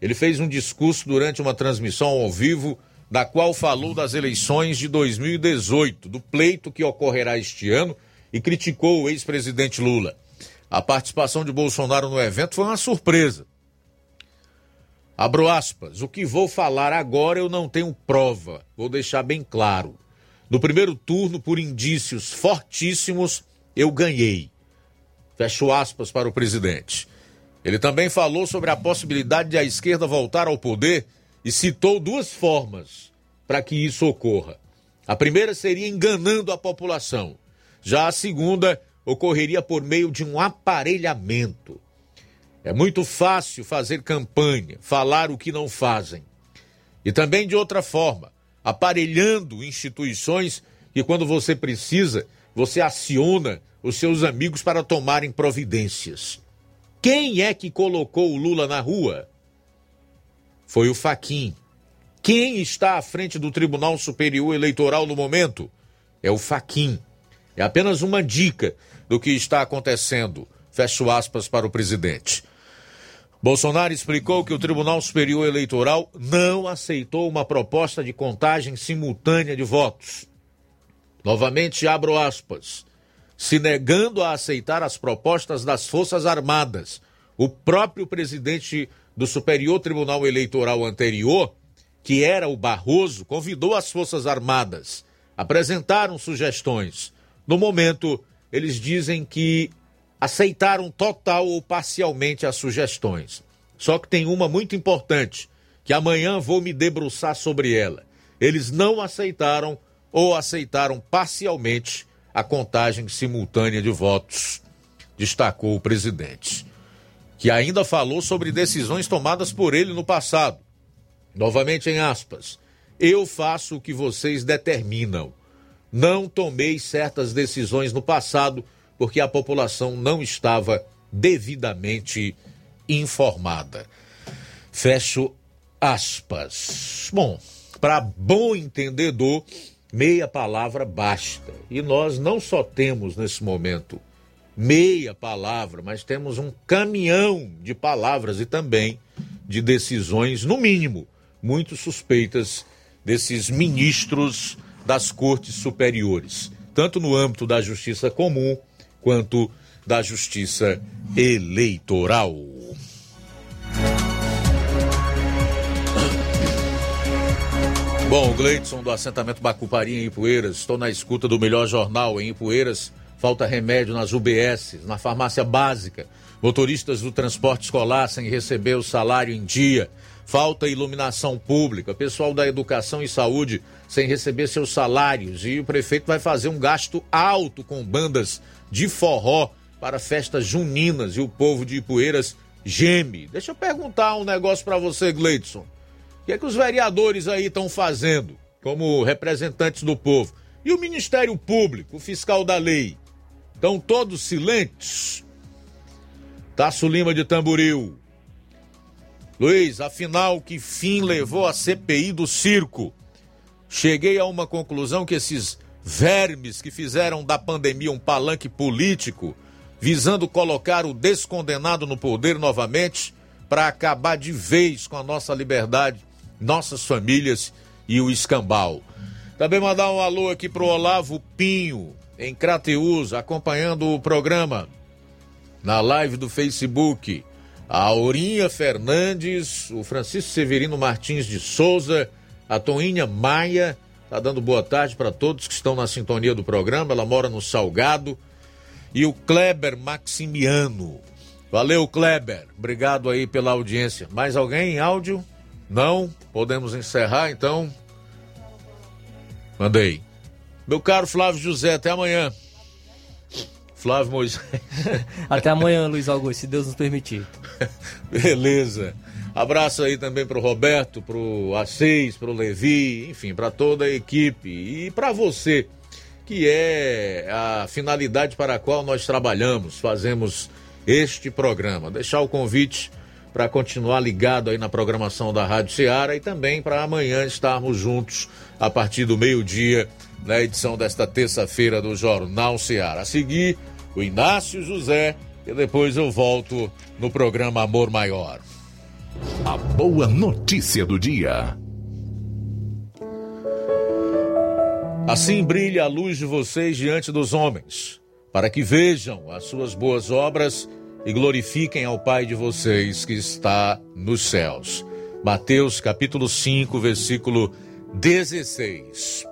Ele fez um discurso durante uma transmissão ao vivo, da qual falou das eleições de 2018, do pleito que ocorrerá este ano, e criticou o ex-presidente Lula. A participação de Bolsonaro no evento foi uma surpresa. Abro aspas. O que vou falar agora eu não tenho prova. Vou deixar bem claro. No primeiro turno, por indícios fortíssimos, eu ganhei. Fecho aspas para o presidente. Ele também falou sobre a possibilidade de a esquerda voltar ao poder e citou duas formas para que isso ocorra. A primeira seria enganando a população. Já a segunda ocorreria por meio de um aparelhamento. É muito fácil fazer campanha, falar o que não fazem. E também de outra forma, aparelhando instituições que, quando você precisa, você aciona os seus amigos para tomarem providências. Quem é que colocou o Lula na rua? Foi o Faquin. Quem está à frente do Tribunal Superior Eleitoral no momento? É o Faquin. É apenas uma dica do que está acontecendo. Fecho aspas para o presidente. Bolsonaro explicou que o Tribunal Superior Eleitoral não aceitou uma proposta de contagem simultânea de votos. Novamente abro aspas. Se negando a aceitar as propostas das Forças Armadas, o próprio presidente do Superior Tribunal Eleitoral anterior, que era o Barroso, convidou as Forças Armadas, apresentaram sugestões. No momento, eles dizem que aceitaram total ou parcialmente as sugestões. Só que tem uma muito importante, que amanhã vou me debruçar sobre ela. Eles não aceitaram ou aceitaram parcialmente a contagem simultânea de votos, destacou o presidente, que ainda falou sobre decisões tomadas por ele no passado. Novamente em aspas, eu faço o que vocês determinam. Não tomei certas decisões no passado porque a população não estava devidamente informada. Fecho aspas. Bom, para bom entendedor, meia palavra basta. E nós não só temos nesse momento meia palavra, mas temos um caminhão de palavras e também de decisões, no mínimo, muito suspeitas desses ministros das cortes superiores, tanto no âmbito da justiça comum quanto da justiça eleitoral. Bom, Gleidson do assentamento Bacupari em Ipueiras, estou na escuta do melhor jornal em Ipueiras. Falta remédio nas UBS, na farmácia básica. Motoristas do transporte escolar sem receber o salário em dia. Falta iluminação pública. Pessoal da educação e saúde sem receber seus salários. E o prefeito vai fazer um gasto alto com bandas de forró para festas juninas. E o povo de Ipueiras geme. Deixa eu perguntar um negócio para você, Gleidson. O que é que os vereadores aí estão fazendo como representantes do povo? E o Ministério Público, o fiscal da lei? Estão todos silentes? Tasso Lima de Tamboril. Luiz, afinal, que fim levou a CPI do circo? Cheguei a uma conclusão que esses vermes que fizeram da pandemia um palanque político, visando colocar o descondenado no poder novamente, para acabar de vez com a nossa liberdade nossas famílias e o escambau. Também mandar um alô aqui pro Olavo Pinho, em Crateus, acompanhando o programa na live do Facebook. A Aurinha Fernandes, o Francisco Severino Martins de Souza, a Toinha Maia, tá dando boa tarde para todos que estão na sintonia do programa. Ela mora no Salgado. E o Kleber Maximiano. Valeu, Kleber. Obrigado aí pela audiência. Mais alguém em áudio? Não? Podemos encerrar então? Mandei. Meu caro Flávio José, até amanhã. Flávio Moisés. [laughs] até amanhã, Luiz Augusto, se Deus nos permitir. [laughs] Beleza. Abraço aí também para o Roberto, para o A6, para o Levi, enfim, para toda a equipe e para você, que é a finalidade para a qual nós trabalhamos, fazemos este programa. Deixar o convite para continuar ligado aí na programação da Rádio Ceará e também para amanhã estarmos juntos a partir do meio-dia na edição desta terça-feira do Jornal Ceará. A seguir, o Inácio José e depois eu volto no programa Amor Maior. A boa notícia do dia. Assim brilha a luz de vocês diante dos homens, para que vejam as suas boas obras e glorifiquem ao Pai de vocês que está nos céus. Mateus capítulo 5, versículo 16.